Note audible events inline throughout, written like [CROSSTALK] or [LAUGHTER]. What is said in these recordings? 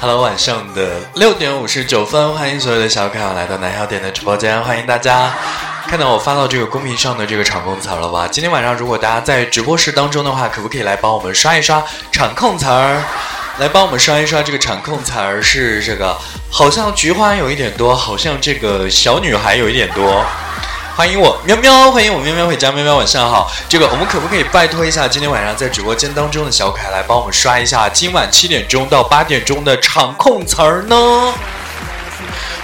Hello，晚上的六点五十九分，欢迎所有的小可爱来到南小点的直播间，欢迎大家。看到我发到这个公屏上的这个场控词儿了吧？今天晚上如果大家在直播室当中的话，可不可以来帮我们刷一刷场控词儿？来帮我们刷一刷这个场控词儿是这个，好像菊花有一点多，好像这个小女孩有一点多。欢迎我喵喵，欢迎我喵喵回家，喵喵晚上好。这个我们可不可以拜托一下今天晚上在直播间当中的小可爱来帮我们刷一下今晚七点钟到八点钟的场控词儿呢？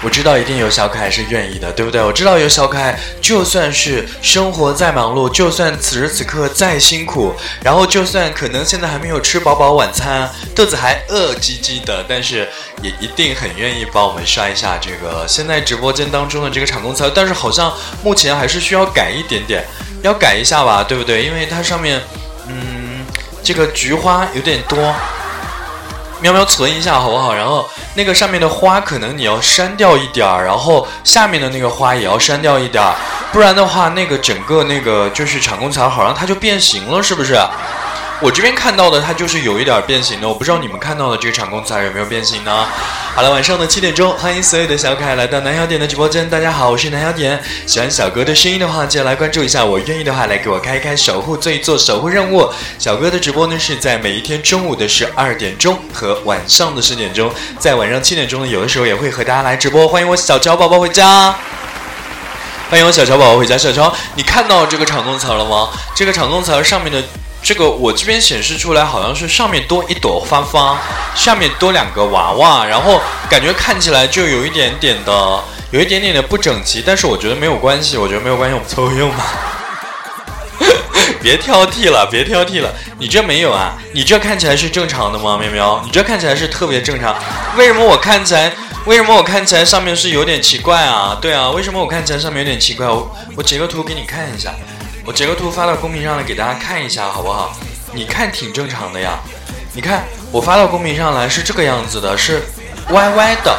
我知道一定有小可爱是愿意的，对不对？我知道有小可爱，就算是生活再忙碌，就算此时此刻再辛苦，然后就算可能现在还没有吃饱饱晚餐，肚子还饿唧唧的，但是也一定很愿意帮我们刷一下这个现在直播间当中的这个场控词。但是好像目前还是需要改一点点，要改一下吧，对不对？因为它上面，嗯，这个菊花有点多。喵喵存一下好不好？然后那个上面的花可能你要删掉一点儿，然后下面的那个花也要删掉一点儿，不然的话那个整个那个就是场控墙好像它就变形了，是不是？我这边看到的它就是有一点变形的，我不知道你们看到的这个场控槽有没有变形呢？好了，晚上的七点钟，欢迎所有的小可爱来到南小点的直播间。大家好，我是南小点。喜欢小哥的声音的话，记得来关注一下。我愿意的话，来给我开一开守护做做守护任务。小哥的直播呢是在每一天中午的十二点钟和晚上的十点钟，在晚上七点钟呢，有的时候也会和大家来直播。欢迎我小乔宝宝回家。欢迎我小乔宝宝回家。小乔，你看到这个场控词了吗？这个场控词上面的这个，我这边显示出来好像是上面多一朵花花，下面多两个娃娃，然后感觉看起来就有一点点的，有一点点的不整齐。但是我觉得没有关系，我觉得没有关系，我们凑合用吧。别挑剔了，别挑剔了，你这没有啊？你这看起来是正常的吗，喵喵？你这看起来是特别正常，为什么我看起来，为什么我看起来上面是有点奇怪啊？对啊，为什么我看起来上面有点奇怪？我我截个图给你看一下，我截个图发到公屏上来给大家看一下，好不好？你看挺正常的呀，你看我发到公屏上来是这个样子的，是歪歪的，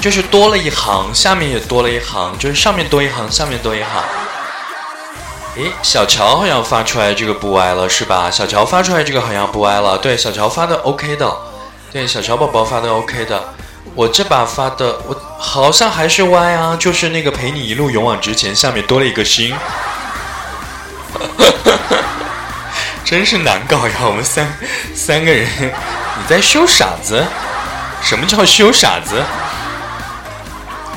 就是多了一行，下面也多了一行，就是上面多一行，下面多一行。诶，小乔好像发出来这个不歪了，是吧？小乔发出来这个好像不歪了，对，小乔发的 OK 的，对，小乔宝宝发的 OK 的。我这把发的，我好像还是歪啊，就是那个陪你一路勇往直前，下面多了一个心，[LAUGHS] 真是难搞呀！我们三三个人，你在修傻子？什么叫修傻子？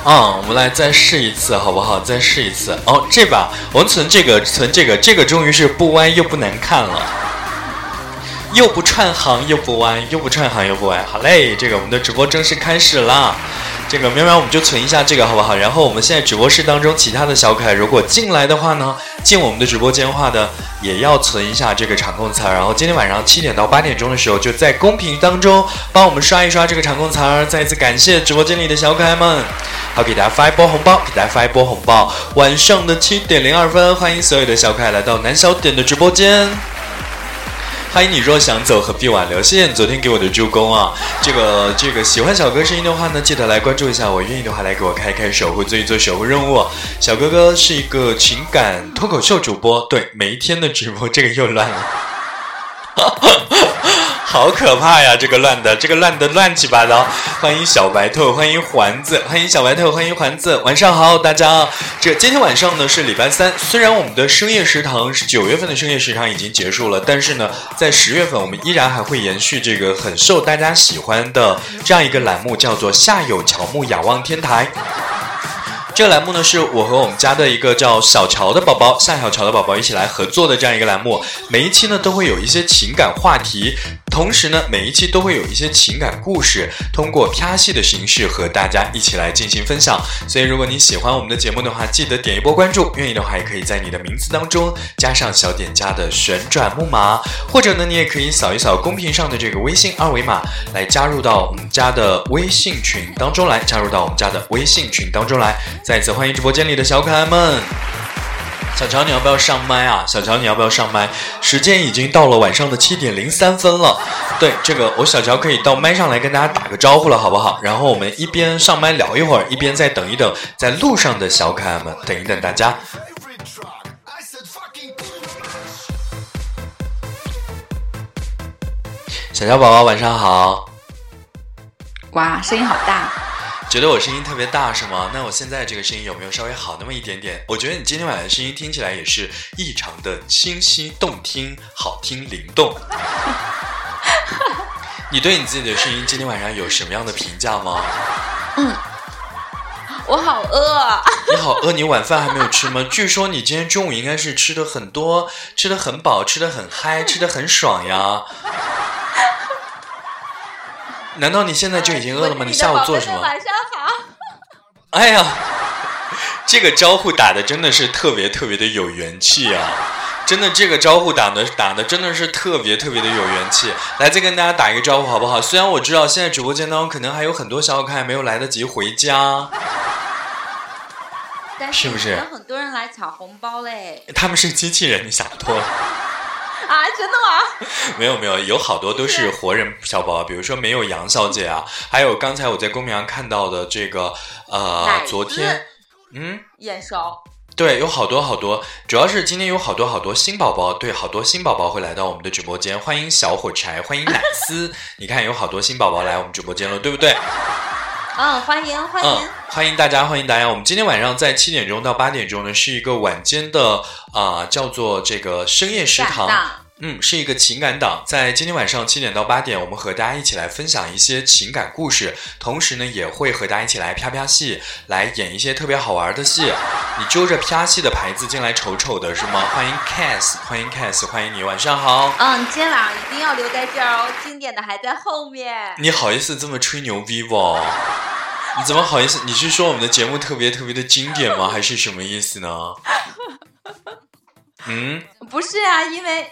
啊、我们来再试一次，好不好？再试一次。哦，这把我们存这个，存这个，这个终于是不歪又不难看了，又不串行又不弯，又不串行又不弯。好嘞，这个我们的直播正式开始啦。这个喵喵，我们就存一下这个好不好？然后我们现在直播室当中其他的小可爱如果进来的话呢，进我们的直播间的话呢也要存一下这个场控词儿。然后今天晚上七点到八点钟的时候，就在公屏当中帮我们刷一刷这个场控词儿。再一次感谢直播间里的小可爱们，好给大家发一波红包，给大家发一波红包。晚上的七点零二分，欢迎所有的小可爱来到南小点的直播间。欢迎你若想走，何必挽留？谢谢你昨天给我的助攻啊！这个这个喜欢小哥声音的话呢，记得来关注一下。我愿意的话，来给我开开守护，做一做守护任务。小哥哥是一个情感脱口秀主播，对，每一天的直播，这个又乱了。好可怕呀！这个乱的，这个乱的乱七八糟。欢迎小白兔，欢迎环子，欢迎小白兔，欢迎环子。晚上好，大家。这今天晚上呢是礼拜三，虽然我们的深夜食堂是九月份的深夜食堂已经结束了，但是呢，在十月份我们依然还会延续这个很受大家喜欢的这样一个栏目，叫做“夏有乔木，仰望天台”。这个栏目呢，是我和我们家的一个叫小乔的宝宝，夏小乔的宝宝一起来合作的这样一个栏目。每一期呢，都会有一些情感话题，同时呢，每一期都会有一些情感故事，通过啪戏的形式和大家一起来进行分享。所以，如果你喜欢我们的节目的话，记得点一波关注。愿意的话，也可以在你的名字当中加上小点家的旋转木马，或者呢，你也可以扫一扫公屏上的这个微信二维码，来加入到我们家的微信群当中来，加入到我们家的微信群当中来。再次欢迎直播间里的小可爱们。小乔，你要不要上麦啊？小乔，你要不要上麦？时间已经到了晚上的七点零三分了。对，这个我小乔可以到麦上来跟大家打个招呼了，好不好？然后我们一边上麦聊一会儿，一边再等一等在路上的小可爱们，等一等大家。小乔宝宝晚上好，哇，声音好大！觉得我声音特别大是吗？那我现在这个声音有没有稍微好那么一点点？我觉得你今天晚上的声音听起来也是异常的清晰动听、好听灵动。[LAUGHS] 你对你自己的声音今天晚上有什么样的评价吗？嗯我好饿，啊 [LAUGHS] 你好饿，你晚饭还没有吃吗？据说你今天中午应该是吃的很多，吃的很饱，吃的很嗨，吃的很爽呀。难道你现在就已经饿了吗？你下午做什么？晚上好。哎呀，这个招呼打的真的是特别特别的有元气啊！真的，这个招呼打的打的真的是特别特别的有元气。来，再跟大家打一个招呼好不好？虽然我知道现在直播间当中可能还有很多小可爱没有来得及回家，但是不是有很多人来抢红包嘞？他们是机器人，你想多了。啊，真的吗？没有没有，有好多都是活人小宝宝，比如说没有杨小姐啊，还有刚才我在公屏上看到的这个呃昨天嗯。眼熟。对，有好多好多，主要是今天有好多好多新宝宝，对，好多新宝宝会来到我们的直播间，欢迎小火柴，欢迎奶丝，[LAUGHS] 你看有好多新宝宝来我们直播间了，对不对？嗯，欢迎欢嗯迎。，欢迎大家，欢迎大家。我们今天晚上在七点钟到八点钟呢，是一个晚间的啊、叫做这个深夜食堂。嗯，是一个情感档，在今天晚上七点到八点，我们和大家一起来分享一些情感故事，同时呢，也会和大家一起来啪啪戏，来演一些特别好玩的戏。你揪着啪戏的牌子进来瞅瞅的是吗？欢迎 Cass，欢迎 Cass，欢迎你，晚上好。嗯，今天晚上一定要留在这儿哦，经典的还在后面。你好意思这么吹牛逼不？你怎么好意思？你是说我们的节目特别特别的经典吗？还是什么意思呢？嗯，[LAUGHS] 不是啊，因为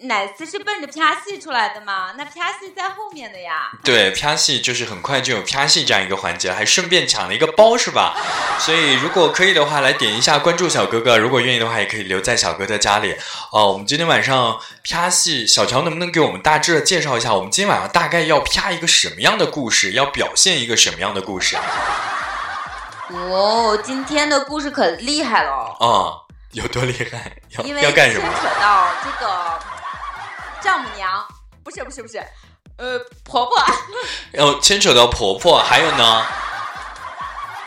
奶丝是奔着啪戏出来的嘛，那啪戏在后面的呀。对，啪戏就是很快就有啪戏这样一个环节，还顺便抢了一个包是吧？所以如果可以的话，来点一下关注小哥哥，如果愿意的话，也可以留在小哥的家里。哦，我们今天晚上啪戏，小乔能不能给我们大致的介绍一下，我们今天晚上大概要啪一个什么样的故事，要表现一个什么样的故事啊？哦，今天的故事可厉害了，啊、有多厉害？要要干什么？牵扯到这个丈母娘，不是不是不是，呃，婆婆，要牵扯到婆婆，还有呢？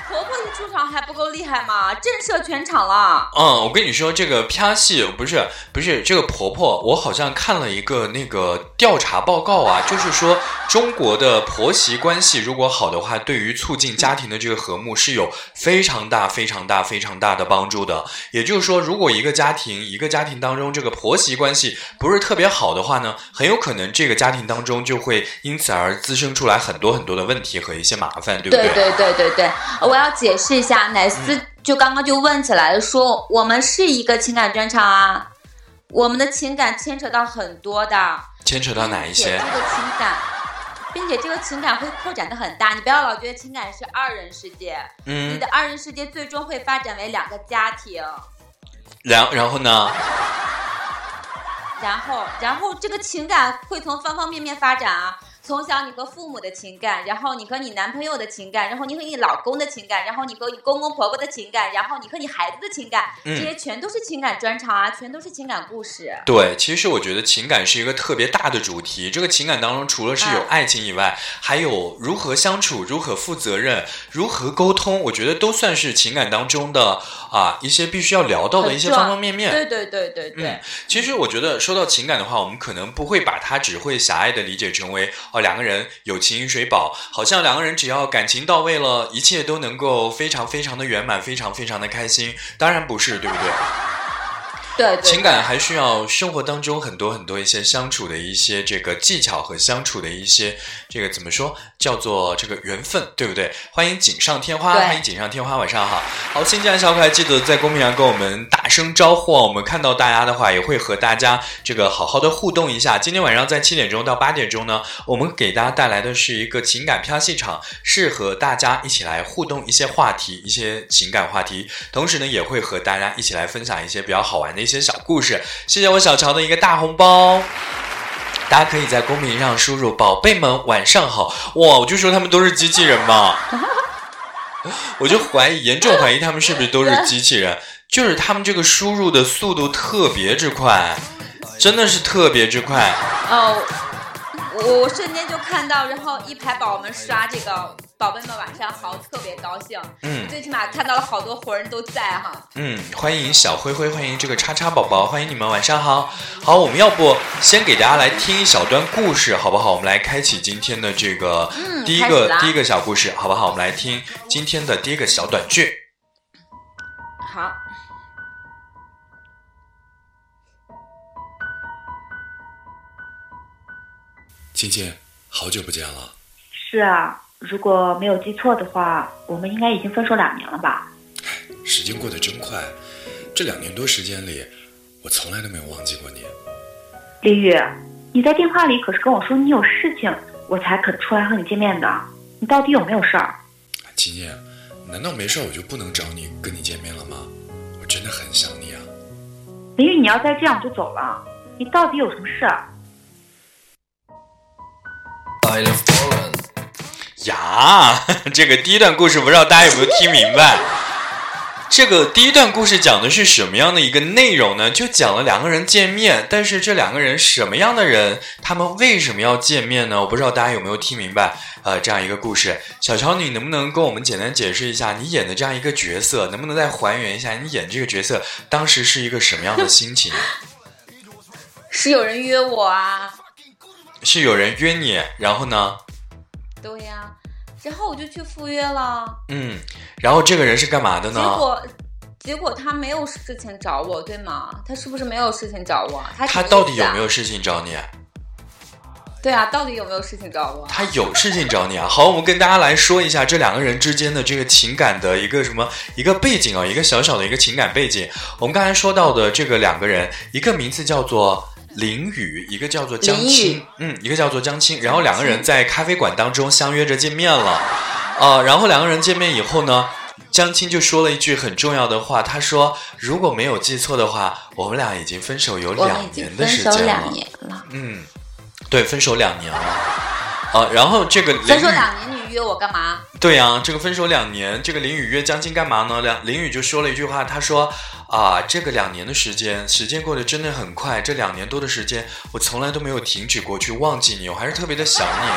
婆婆一出场还不够厉害吗？震慑全场了。嗯，我跟你说，这个啪戏不是不是这个婆婆，我好像看了一个那个调查报告啊，[LAUGHS] 就是说中国的婆媳关系如果好的话，对于促进家庭的这个和睦是有非常大、非常大、非常大的帮助的。也就是说，如果一个家庭一个家庭当中这个婆媳关系不是特别好的话呢，很有可能这个家庭当中就会因此而滋生出来很多很多的问题和一些麻烦，对不对对对对对，我要解释一下，奶嗯丝就刚刚就问起来了，说我们是一个情感专场啊，我们的情感牵扯到很多的，牵扯到哪一些？这个情感，并且这个情感会扩展的很大，你不要老觉得情感是二人世界，嗯你嗯，的二人世界最终会发展为两个家庭，然然后呢？然后然后这个情感会从方方面面发展啊。从小你和父母的情感，然后你和你男朋友的情感，然后你和你老公的情感，然后你和你公公婆婆的情感，然后你和你孩子的情感，嗯这些全都是情感专场啊，全都是情感故事。对，其实我觉得情感是一个特别大的主题。这个情感当中，除了是有嗯爱情以外，还有如何相处、如何负责任、如何沟通，我觉得都算是情感当中的啊一些必须要聊到的一些方方面面。对对对对对，嗯，其实我觉得说到情感的话，我们可能不会把它只会狭隘的理解成为两个人有情饮水饱，好像两个人只要感情到位了，一切都能够非常非常的圆满，非常非常的开心。当然不是，对不对？对对，情感还需要生活当中很多很多一些相处的一些这个技巧和相处的一些这个怎么说叫做这个缘分，对不对？欢迎锦上添花，欢迎锦上添花，晚上好。好，新进来的小可爱记得在公屏上跟我们打声招呼哦。我们看到大家的话，也会和大家这个好好的互动一下。今天晚上在七点钟到八点钟呢，我们给大家带来的是一个情感飘戏场，是和大家一起来互动一些话题，一些情感话题，同时呢，也会和大家一起来分享一些比较好玩的一一些小故事。谢谢我小乔的一个大红包。大家可以在公屏上输入“宝贝们晚上好”，哇，我就说他们都是机器人嘛，[LAUGHS] 我就怀疑，严重怀疑他们是不是都是机器人，就是他们这个输入的速度特别之快，真的是特别之快。哦，我我瞬间就看到，然后一排宝宝们刷这个“宝贝们晚上好”，特别高兴。嗯最起码看到了好多活人都在哈。嗯，欢迎小灰灰，欢迎这个叉叉宝宝，欢迎你们晚上好。好，我们要不先给大家来听一小段故事，好不好？我们来开启今天的这个嗯第一个第一个小故事，好不好？我们来听今天的第一个小短剧。好，亲亲，好久不见了。是啊，如果没有记错的话，我们应该已经分手两年了吧？时间过得真快，这两年多时间里，我从来都没有忘记过你。林宇，你在电话里可是跟我说你有事情，我才肯出来和你见面的。你到底有没有事儿？秦叶，难道没事我就不能找你跟你见面了吗？我真的很想你啊！林宇，你要再这样就走了，你到底有什么事儿？呀，[LAUGHS] 这个第一段故事不知道大家有没有听明白？这个第一段故事讲的是什么样的一个内容呢？就讲了两个人见面，但是这两个人什么样的人，他们为什么要见面呢？我不知道大家有没有听明白？呃，这样一个故事，小乔，你能不能跟我们简单解释一下你演的这样一个角色？能不能再还原一下你演这个角色当时是一个什么样的心情？[LAUGHS] 是有人约我啊？是有人约你，然后呢？对呀、然后我就去赴约了。嗯，然后这个人是干嘛的呢结？果，结果他没有事情找我，对吗？他是不是没有事情找我？他他到底有没有？事情找你？对啊，到底有没有事情找我？他有事情找你啊！[LAUGHS] 好，我们跟大家来说一下这两个人之间的这个情感的一个什么一个背景啊，一个小小的一个情感背景。我们刚才说到的这个两个人，一个名字叫做林雨，一个叫做江青，嗯，一个叫做江青。然后两个人在咖啡馆当中相约着见面了，呃，然后两个人见面以后呢，江青就说了一句很重要的话，他说：“如果没有记错的话，我们俩已经分手有两年的分手时间了。两年了，嗯，对，分手两年了。啊，然后这个分手两年，你约我干嘛？对呀、这个分手两年，这个林雨约江青干嘛呢？两林雨就说了一句话，他说啊，这个两年的时间，时间过得真的很快，这两年多的时间，我从来都没有停止过去忘记你，我还是特别的想你。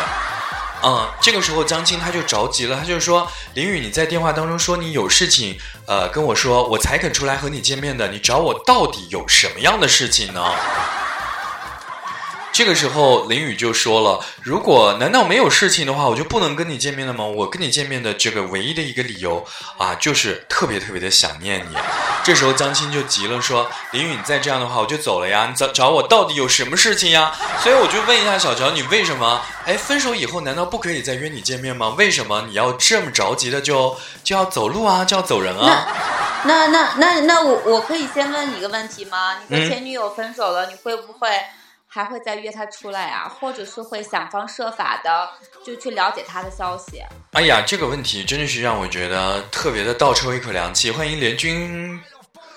嗯，这个时候江青他就着急了，他就说：“林雨，你在电话当中说你有事情，呃，跟我说，我才肯出来和你见面的。你找我到底有什么样的事情呢？”这个时候，林雨就说了：“如果难道没有事情的话，我就不能跟你见面了吗？我跟你见面的这个唯一的一个理由啊，就是特别特别的想念你。”这时候江青就急了，说：“林雨，你再这样的话，我就走了呀！你找找我到底有什么事情呀？”所以我就问一下小乔，你为什么？哎，分手以后难道不可以再约你见面吗？为什么你要这么着急的就就要走路啊，就要走人啊？那那那那我我可以先问你一个问题吗？你和前女友分手了，你会不会还会再约他出来啊？或者是会想方设法的就去了解他的消息？哎呀，这个问题真的是让我觉得特别的倒抽一口凉气。欢迎联军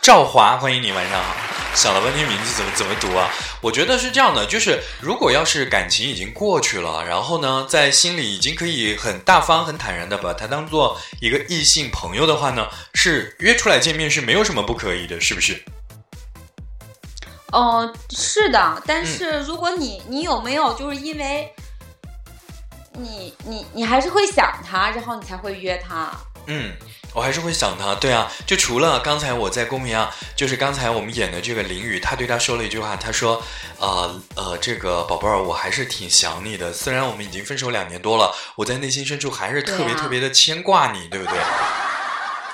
赵华，欢迎你，晚上好。想了半天名字怎么怎么读啊？我觉得是这样的，就是如果要是感情已经过去了，然后呢，在心里已经可以很大方、很坦然的把他当做一个异性朋友的话呢，是约出来见面是没有什么不可以的，是不是？哦，是的，嗯但是如果你你有没有就是因为你你你还是会想他，然后你才会约他？嗯，我还是会想他。对啊，就除了刚才我在公屏上，就是刚才我们演的这个林雨，他对他说了一句话，他说：“呃呃，这个宝贝儿，我还是挺想你的。虽然我们已经分手两年多了，我在内心深处还是特别特别的牵挂你，对不对？”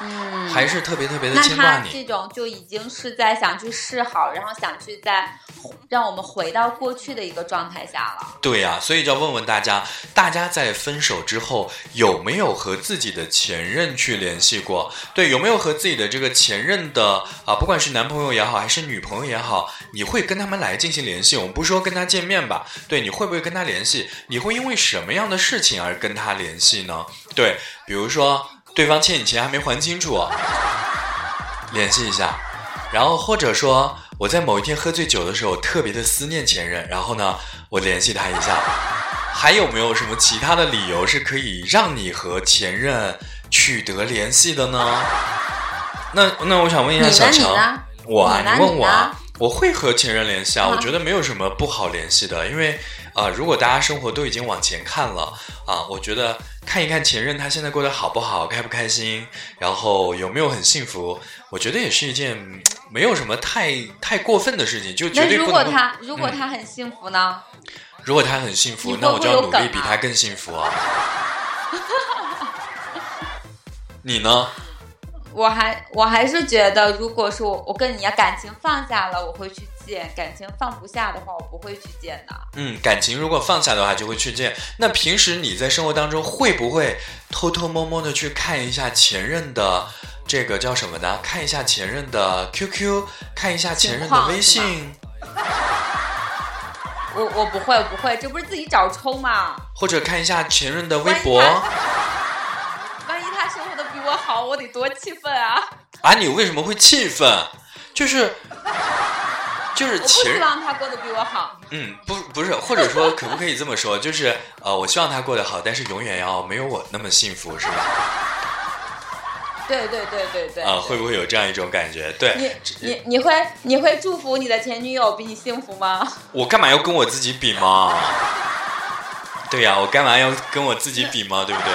嗯，还是特别特别的牵挂你。他这种就已经是在想去示好，然后想去在让我们回到过去的一个状态下了。对呀、所以就要问问大家，大家在分手之后有没有和自己的前任去联系过？对，有没有和自己的这个前任的啊，不管是男朋友也好，还是女朋友也好，你会跟他们来进行联系？我们不说跟他见面吧，对，你会不会跟他联系？你会因为什么样的事情而跟他联系呢？对，比如说对方欠你钱还没还清楚，联系一下。然后或者说我在某一天喝醉酒的时候特别的思念前任，然后呢，我联系他一下。还有没有什么其他的理由是可以让你和前任取得联系的呢？那那我想问一下小强，我啊，你问我啊我会和前任联系啊，啊我觉得没有什么不好联系的，因为啊、呃如果大家生活都已经往前看了啊，我觉得看一看前任他现在过得好不好，开不开心，然后有没有很幸福，我觉得也是一件嗯没有什么太太过分的事情，就绝那如果对不能。他如果嗯他很幸福呢？如果他很幸福你，那我就要努力比啊他更幸福啊。[LAUGHS] 你呢？我还我还是觉得，如果说我我跟你要感情放下了，我会去见；感情放不下的话，我不会去见的。嗯，感情如果放下的话，就会去见。那平时你在生活当中会不会偷偷摸摸的去看一下前任的这个叫什么呢？看一下前任的 QQ，看一下前任的微信，[LAUGHS] 我我不会我不会，这不是自己找抽吗？或者看一下前任的微博万一他生活我好，我得多气愤啊！啊？你为什么会气愤？就是就是我希望他过得比我好。嗯，不不是，或者说可不可以这么说？就是呃，我希望他过得好，但是永远要没有我那么幸福，是吧？对对对对对。啊、对会不会有这样一种感觉？对，你你你会你会祝福你的前女友比你幸福吗？我干嘛要跟我自己比嘛？对呀、我干嘛要跟我自己比嘛？对不对？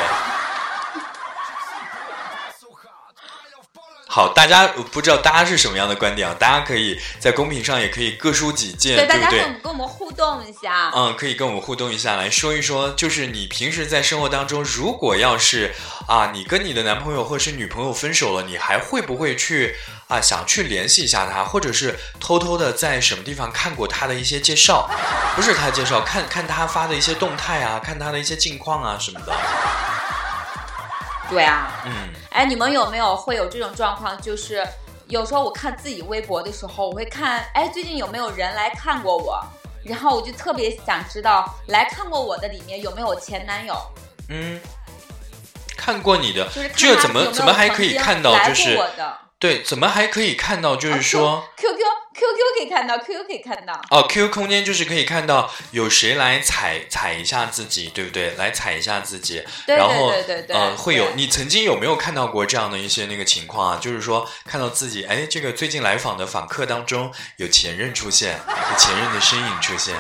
好，大家呃不知道大家是什么样的观点啊？大家可以在公屏上也可以各抒己见，对，大家不对跟我？们跟我们互动一下。嗯，可以跟我们互动一下，来说一说，就是你平时在生活当中，如果要是啊，你跟你的男朋友或是女朋友分手了，你还会不会去啊想去联系一下他，或者是偷偷的在什么地方看过他的一些介绍，不是他介绍，看看他发的一些动态啊，看他的一些近况啊什么的。对啊，嗯，哎，你们有没有会有这种状况？就是有时候我看自己微博的时候，我会看，哎，最近有没有人来看过我？然后我就特别想知道，来看过我的里面有没有前男友？嗯，看过你的就是怎么怎么还可以看到？就是对，怎么还可以看到？就是啊说。Q Q Q Q 可以看到，Q Q 可以看到。哦，QQ 空间就是可以看到有谁来踩踩一下自己，对不对？来踩一下自己，对然后对对对会有你曾经有没有看到过这样的一些那个情况啊？就是说看到自己，哎，这个最近来访的访客当中有前任出现，有前任的身影出现，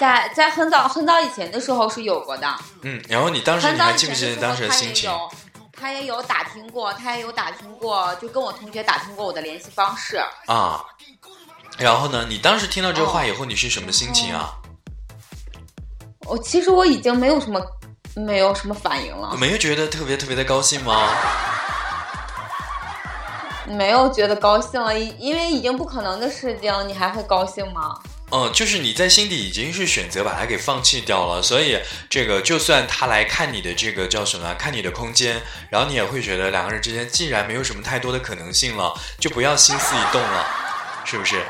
在在很早很早以前的时候是有过的，嗯，然后你当时你还记不记得当时的心情？有，他也有打听过，他也有打听过，就跟我同学打听过我的联系方式。啊？然后呢？你当时听到这个话哦以后，你是什么心情啊？我其实我已经没有什么没有什么反应了，没有觉得特别特别的高兴吗？[LAUGHS] 没有觉得高兴了，因因为已经不可能的事情，你还会高兴吗？嗯，就是你在心底已经是选择把它给放弃掉了，所以这个就算他来看你的这个叫什么，看你的空间，然后你也会觉得两个人之间既然没有什么太多的可能性了，就不要心思一动了，是不是？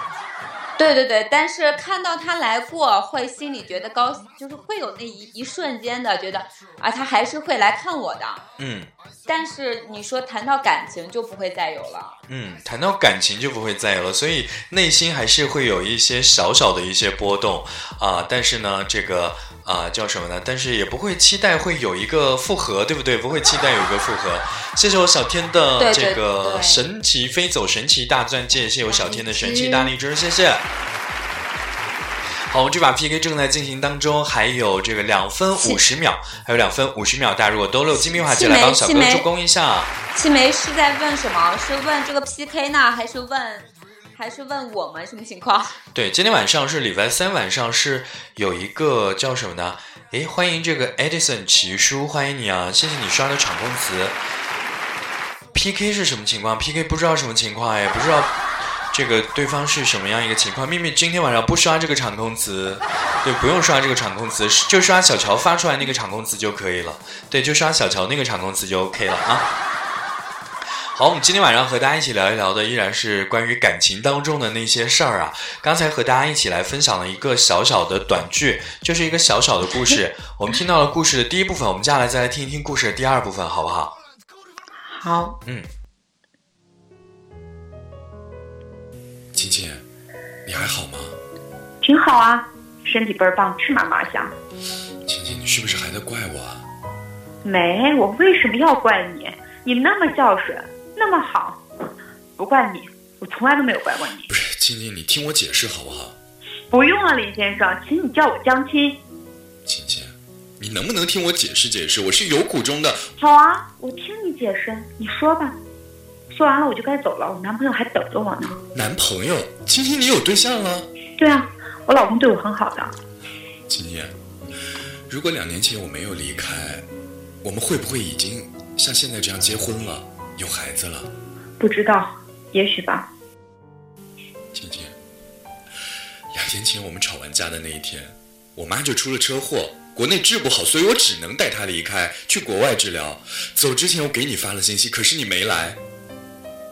对对对，但是看到他来过，会心里觉得高，就是会有那一一瞬间的觉得啊，他还是会来看我的。嗯但是你说谈到感情就不会再有了。嗯，谈到感情就不会再有了，所以内心还是会有一些小小的一些波动啊、但是呢，这个啊、叫什么呢？但是也不会期待会有一个复合，对不对？不会期待有一个复合。谢谢我小天的这个神奇飞走神奇大钻戒，谢谢我小天的神奇大荔枝，谢谢。好，我们这把 PK 正在进行当中，还有这个两分五十秒，还有两分五十秒，大家如果都溜金币的话，气就来帮小哥助攻一下。七梅是在问什么？是问这个 PK 呢，还是问，还是问我们什么情况？对，今天晚上是礼拜三晚上，是有一个叫什么呢？诶，欢迎这个 Edison 奇叔，欢迎你啊！谢谢你刷的场控词。PK 是什么情况？PK 不知道什么情况，也不知道这个对方是什么样一个情况。秘密今天晚上不刷这个场控词，对，不用刷这个场控词，就刷小乔发出来那个场控词就可以了。对，就刷小乔那个场控词就 OK 了啊。好，我们今天晚上和大家一起聊一聊的依然是关于感情当中的那些事儿啊。刚才和大家一起来分享了一个小小的短剧，就是一个小小的故事。我们听到了故事的第一部分，我们接下来再来听一听故事的第二部分，好不好？好，嗯，晴晴，你还好吗？挺好啊，身体倍儿棒，吃嘛嘛香。晴晴，你是不是还在怪我啊？没，我为什么要怪你？你那么孝顺，那么好，不怪你，我从来都没有怪过你。不是，晴晴，你听我解释好不好？不用了，林先生，请你叫我江青。青青，你能不能听我解释解释？我是有苦衷的。好啊，我听你解释，你说吧。说完了我就该走了，我男朋友还等着我呢。男朋友，青青，你有对象了？对啊，我老公对我很好的。青青，如果两年前我没有离开，我们会不会已经像现在这样结婚了，有孩子了？不知道，也许吧。晴晴，两年前我们吵完架的那一天，我妈就出了车祸，国内治不好，所以我只能带她离开，去国外治疗。走之前我给你发了信息，可是你没来，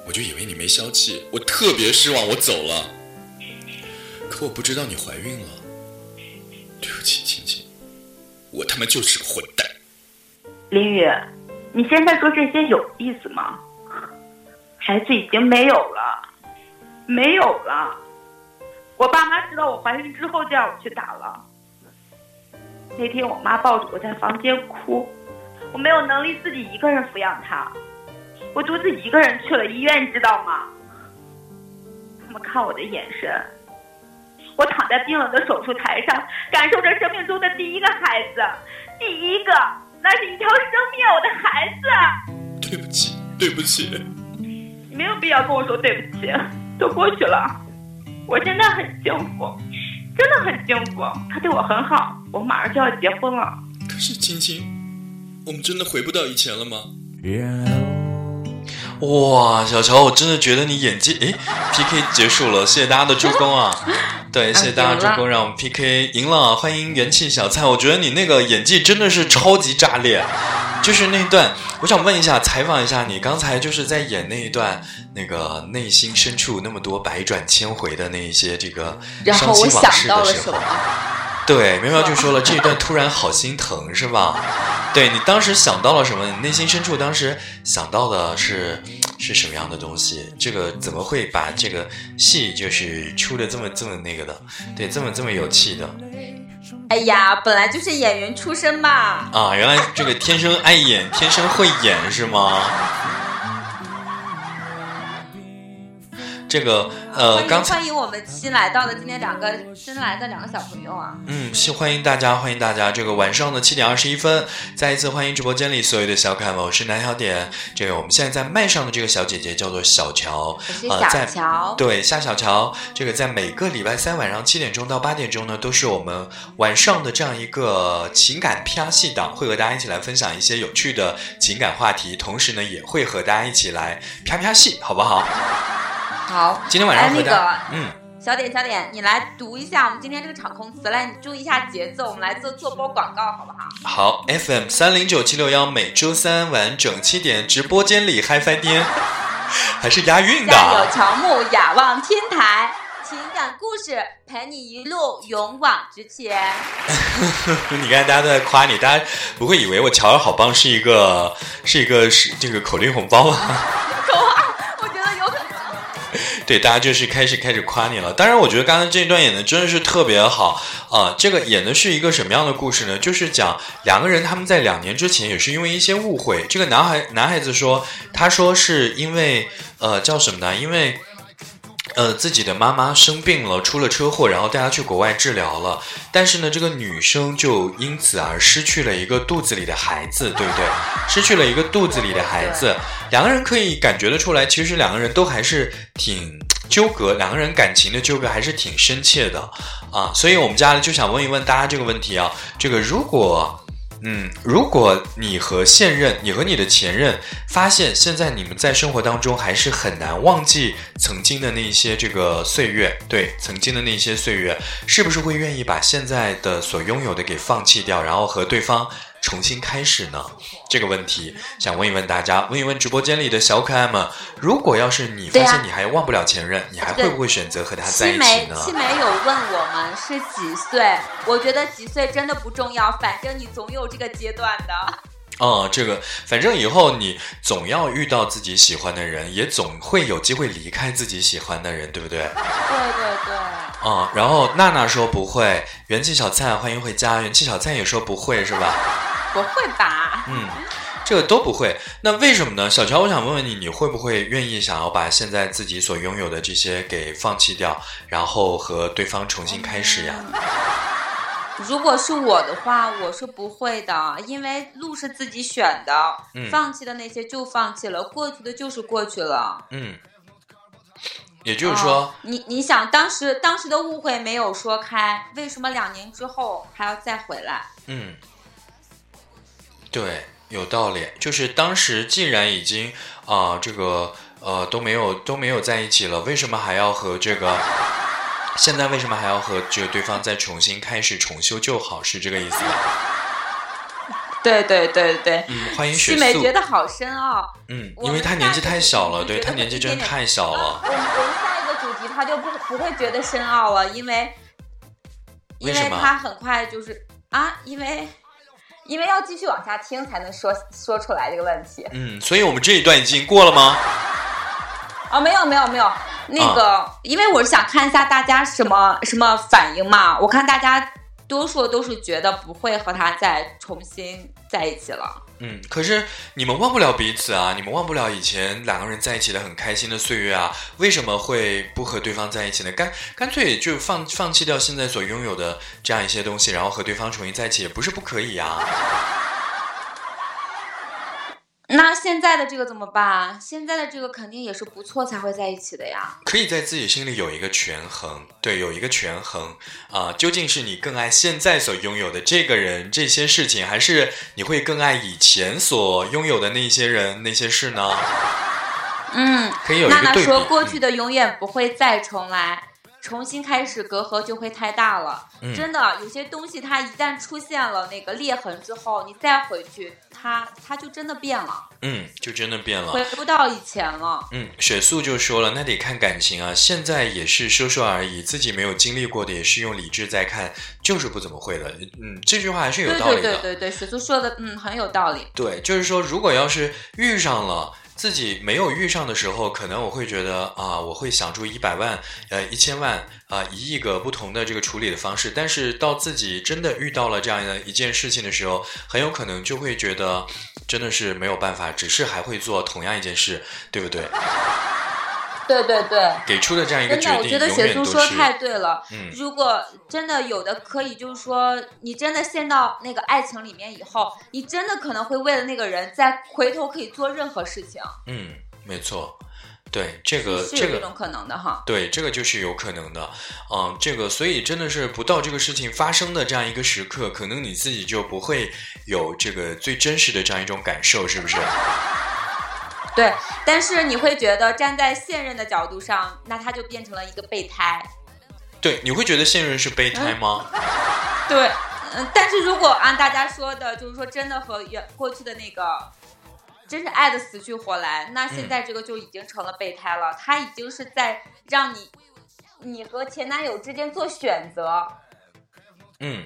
我就以为你没消气，我特别失望，我走了。可我不知道你怀孕了，对不起，晴晴，我他妈就是个混蛋。林宇，你现在说这些有意思吗？孩子已经没有了，没有了。我爸妈知道我怀孕之后就让我去打了。那天我妈抱着我在房间哭，我没有能力自己一个人抚养她，我独自一个人去了医院，知道吗？他们看我的眼神，我躺在冰冷的手术台上，感受着生命中的第一个孩子，第一个，那是一条生命，我的孩子。对不起，对不起。你没有必要跟我说对不起，都过去了。我现在很幸福，真的很幸福。他对我很好，我马上就要结婚了。可是青青，我们真的回不到以前了吗？哇，小乔，我真的觉得你演技，诶 p k 结束了，谢谢大家的助攻啊！对，谢谢大家助攻，让我们 PK 赢了，欢迎元气小蔡。我觉得你那个演技真的是超级炸裂，就是那段，我想问一下，采访一下你，刚才就是在演那一段，那个内心深处那么多百转千回的那一些这个伤心往事的时候了什么，？对，苗苗就说了这一段突然好心疼，是吧？对你当时想到了什么？你内心深处当时想到的是 [TSK] 是什么样的东西？这个怎么会把这个戏就是出的这么这么那个的？对，这么这么有气的哎呀，本来就是演员出身嘛。啊！原来这个天生爱演，天生会演是吗？这个呃，刚欢迎我们新来到的今天两个新来的两个小朋友啊！嗯，是欢迎大家，欢迎大家。这个晚上的七点二十一分，再一次欢迎直播间里所有的小可爱们，我是南小点。这个我们现在在麦上的这个小姐姐叫做小乔，呃，小在乔，对夏小乔，这个在每个礼拜三晚上七点钟到八点钟呢，都是我们晚上的这样一个情感 P R 戏档，会和大家一起来分享一些有趣的情感话题，同时呢，也会和大家一起来啪啪戏，好不好？好，今天晚上哎，那个嗯。小点小点，你来读一下我们今天这个场控词，来，你注意一下节奏，我们来做做波广告，好不好？好，FM 三零九七六幺，每周三晚整七点，直播间里嗨翻天，[LAUGHS] 还是押韵的家有啊。乔木，雅望天台，情感故事陪你一路勇往直前。[LAUGHS] 你看大家都在夸你，大家不会以为我乔儿好棒是一个是一个是这个口令红包吗？[LAUGHS] 对，大家就是开始开始夸你了。当然，我觉得刚才这一段演的真的是特别好啊、这个演的是一个什么样的故事呢？就是讲两个人他们在两年之前也是因为一些误会。这个男孩男孩子说，他说是因为呃叫什么呢？因为。呃，自己的妈妈生病了，出了车祸，然后带她去国外治疗了。但是呢，这个女生就因此而失去了一个肚子里的孩子，对不对？失去了一个肚子里的孩子，两个人可以感觉得出来，其实两个人都还是挺纠葛，两个人感情的纠葛还是挺深切的啊。所以我们接下来就想问一问大家这个问题啊，这个如果嗯，如果你和现任，你和你的前任发现现在你们在生活当中还是很难忘记曾经的那些这个岁月，对，曾经的那些岁月，是不是会愿意把现在的所拥有的给放弃掉，然后和对方重新开始呢？这个问题想问一问大家，问一问直播间里的小可爱们，如果要是你发现你还忘不了前任，你还会不会选择和他在一起呢？七梅有问我们是几岁，我觉得几岁真的不重要，反正你总有这个阶段的。哦，这个反正以后你总要遇到自己喜欢的人，也总会有机会离开自己喜欢的人，对不对？对对对，嗯，然后娜娜说不会，元气小菜欢迎回家，元气小菜也说不会，是吧？不会吧？嗯，这个都不会，那为什么呢？小乔，我想问问你，你会不会愿意想要把现在自己所拥有的这些给放弃掉，然后和对方重新开始呀？如果是我的话，我是不会的，因为路是自己选的，嗯放弃的那些就放弃了，过去的就是过去了。嗯，也就是说哦，你你想，当时当时的误会没有说开，为什么两年之后还要再回来？嗯，对，有道理。就是当时既然已经啊、这个呃都没有都没有在一起了，为什么还要和这个？现在为什么还要和这个对方再重新开始重修旧好？是这个意思吗？对对对对，嗯，欢迎雪素。觉得好深奥。嗯，因为他年纪太小了，对他年纪真的太小了。我们我们下一个主题他就不不会觉得深奥了，因为因为他很快就是啊，因为因为要继续往下听才能说说出来这个问题嗯，所以我们这一段已经过了吗？啊，没有没有没有，那个、因为我是想看一下大家什么什么反应嘛，我看大家多数都是觉得不会和他再重新在一起了。嗯，可是你们忘不了彼此啊，你们忘不了以前两个人在一起的很开心的岁月啊，为什么会不和对方在一起呢？干干脆就放放弃掉现在所拥有的这样一些东西，然后和对方重新在一起，也不是不可以啊。那现在的这个怎么办？现在的这个肯定也是不错才会在一起的呀。可以在自己心里有一个权衡，对，有一个权衡啊、究竟是你更爱现在所拥有的这个人、这些事情，还是你会更爱以前所拥有的那些人、那些事呢？嗯，可以有一娜娜个对比。说过去嗯的永远不会再重来，重新开始隔阂就会太大了。嗯真的，有些东西它一旦出现了那个裂痕之后，你再回去，它它就真的变了，嗯，就真的变了。回不到以前了。嗯，雪素就说了，那得看感情啊。现在也是说说而已，自己没有经历过的，也是用理智在看，就是不怎么会的。嗯，这句话还是有道理的。对对对对，雪素说的嗯很有道理。对就是说，如果要是遇上了。自己没有遇上的时候，可能我会觉得啊，我会想出一百万、呃一千万、啊、一亿个不同的这个处理的方式。但是到自己真的遇到了这样的一件事情的时候，很有可能就会觉得真的是没有办法，只是还会做同样一件事，对不对？对对对，给出的这样一个真的，我，觉得雪苏说太对了。嗯如果真的有的可以，就是说你真的陷到那个爱情里面以后，你真的可能会为了那个人再回头可以做任何事情，嗯，没错，对这个是这个有这种可能的哈。对，这个就是有可能的，嗯，这个所以真的是不到这个事情发生的这样一个时刻，可能你自己就不会有这个最真实的这样一种感受，是不是？对，但是你会觉得站在现任的角度上，那他就变成了一个备胎。对，你会觉得现任是备胎吗？对，嗯，但是如果按大家说的，就是说真的和原过去的那个，真是爱的死去活来，那现在这个就已经成了备胎了，他已经是在让你，你和前男友之间做选择，嗯，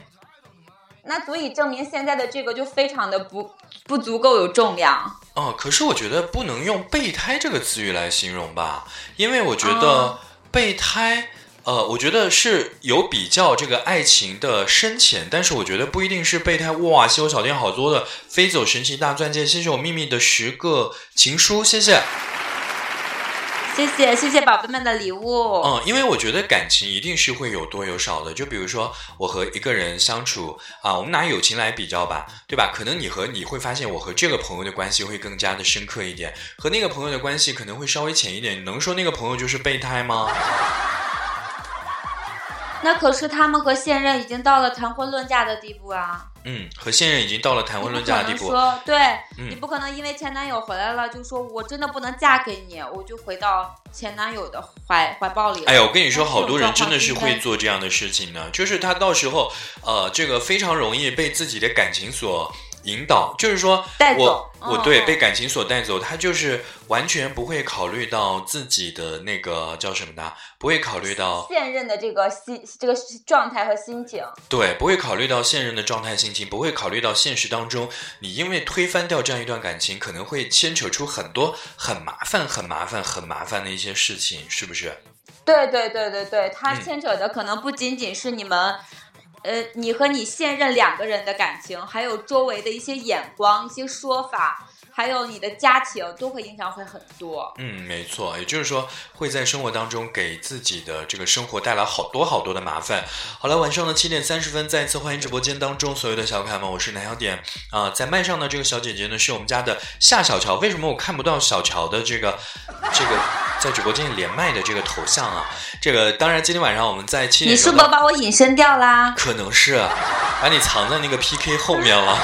那足以证明现在的这个就非常的不不足够有重量。哦，可是我觉得不能用备胎这个词语来形容吧，因为我觉得哦备胎。呃，我觉得是有比较这个爱情的深浅，但是我觉得不一定是备胎。哇，西游小店好多的飞走神奇大钻戒，谢谢我秘密的十个情书，谢谢。谢谢谢谢宝贝们的礼物。嗯，因为我觉得感情一定是会有多有少的。就比如说我和一个人相处啊，我们拿友情来比较吧，对吧？可能你和你会发现我和这个朋友的关系会更加的深刻一点，和那个朋友的关系可能会稍微浅一点。你能说那个朋友就是备胎吗？[LAUGHS] 那可是他们和现任已经到了谈婚论嫁的地步啊。嗯，和现任已经到了谈婚论嫁的地步。说对、嗯你不可能因为前男友回来了就说我真的不能嫁给你，我就回到前男友的怀怀抱里。哎呀，我跟你说，好多人真的是会做这样的事情呢，就是他到时候，呃，这个非常容易被自己的感情所引导，就是说带走我我对被感情所带走，他就是完全不会考虑到自己的那个叫什么呢？不会考虑到现任的这个心这个状态和心情。对，不会考虑到现任的状态心情，不会考虑到现实当中，你因为推翻掉这样一段感情，可能会牵扯出很多很麻烦、很麻烦、很麻烦的一些事情，是不是？对对对对对，它嗯牵扯的可能不仅仅是你们，呃，你和你现任两个人的感情，还有周围的一些眼光、一些说法，还有你的家庭，都会影响会很多。嗯，没错，也就是说会在生活当中给自己的这个生活带来好多好多的麻烦。好了，晚上的七点三十分，再次欢迎直播间当中所有的小可爱们，我是南小点啊、在麦上的这个小姐姐呢是我们家的夏小乔，为什么我看不到小乔的这个这个在直播间里连麦的这个头像啊？这个当然今天晚上我们在七点你是不是把我隐身掉啦？可能是把你藏在那个 PK 后面了。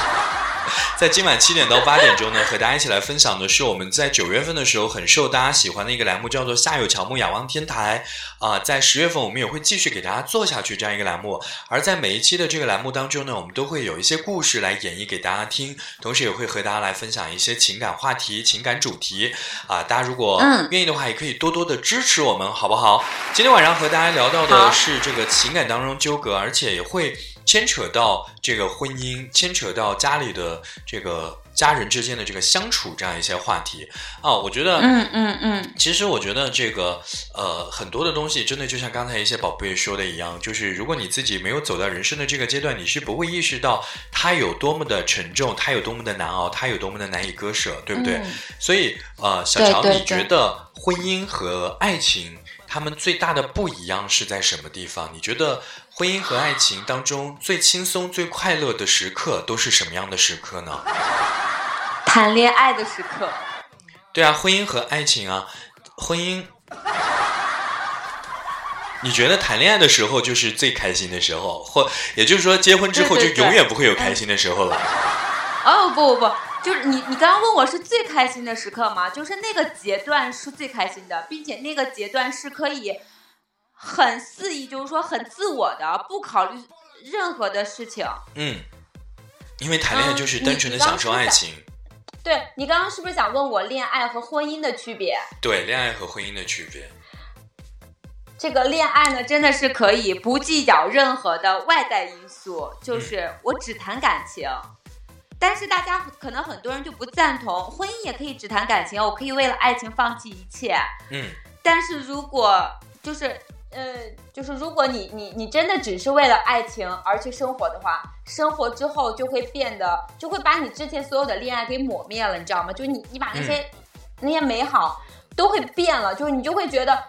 [LAUGHS] 在今晚七点到八点钟呢，和大家一起来分享的是我们在九月份的时候很受大家喜欢的一个栏目，叫做“夏有乔木仰望天台”啊、在十月份我们也会继续给大家做下去这样一个栏目。而在每一期的这个栏目当中呢，我们都会有一些故事来演绎给大家听，同时也会和大家来分享一些情感话题、情感主题啊、大家如果嗯愿意的话，也可以多多的支持我们，好不好？今天晚上和大家聊到的是这个情感当中纠葛，而且也会牵扯到这个婚姻，牵扯到家里的这个家人之间的这个相处这样一些话题啊。我觉得，嗯嗯嗯，其实我觉得这个呃很多的东西，真的就像刚才一些宝贝说的一样，就是如果你自己没有走到人生的这个阶段，你是不会意识到它有多么的沉重，它有多么的难熬，它有多么的难以割舍，对不对？嗯所以呃，小乔，对对你觉得婚姻和爱情他们最大的不一样是在什么地方？你觉得婚姻和爱情当中最轻松、最快乐的时刻都是什么样的时刻呢？谈恋爱的时刻，对啊，婚姻和爱情啊，婚姻，你觉得谈恋爱的时候就是最开心的时候，或也就是说结婚之后就永远不会有开心的时候了。哦不不不，就是你你刚刚问我是最开心的时刻吗？就是那个阶段是最开心的，并且那个阶段是可以很肆意，就是说很自我的，不考虑任何的事情。嗯，因为谈恋爱嗯就是单纯的享受爱情。对你刚刚是不是想问我恋爱和婚姻的区别？对，恋爱和婚姻的区别。这个恋爱呢，真的是可以不计较任何的外在因素，就是我只谈感情。但是大家可能很多人就不赞同，婚姻也可以只谈感情，我可以为了爱情放弃一切。嗯但是如果就是呃，就是如果你你你真的只是为了爱情而去生活的话，生活之后就会变得，就会把你之前所有的恋爱给抹灭了，你知道吗？就是你你把那些、那些美好都会变了，就是你就会觉得。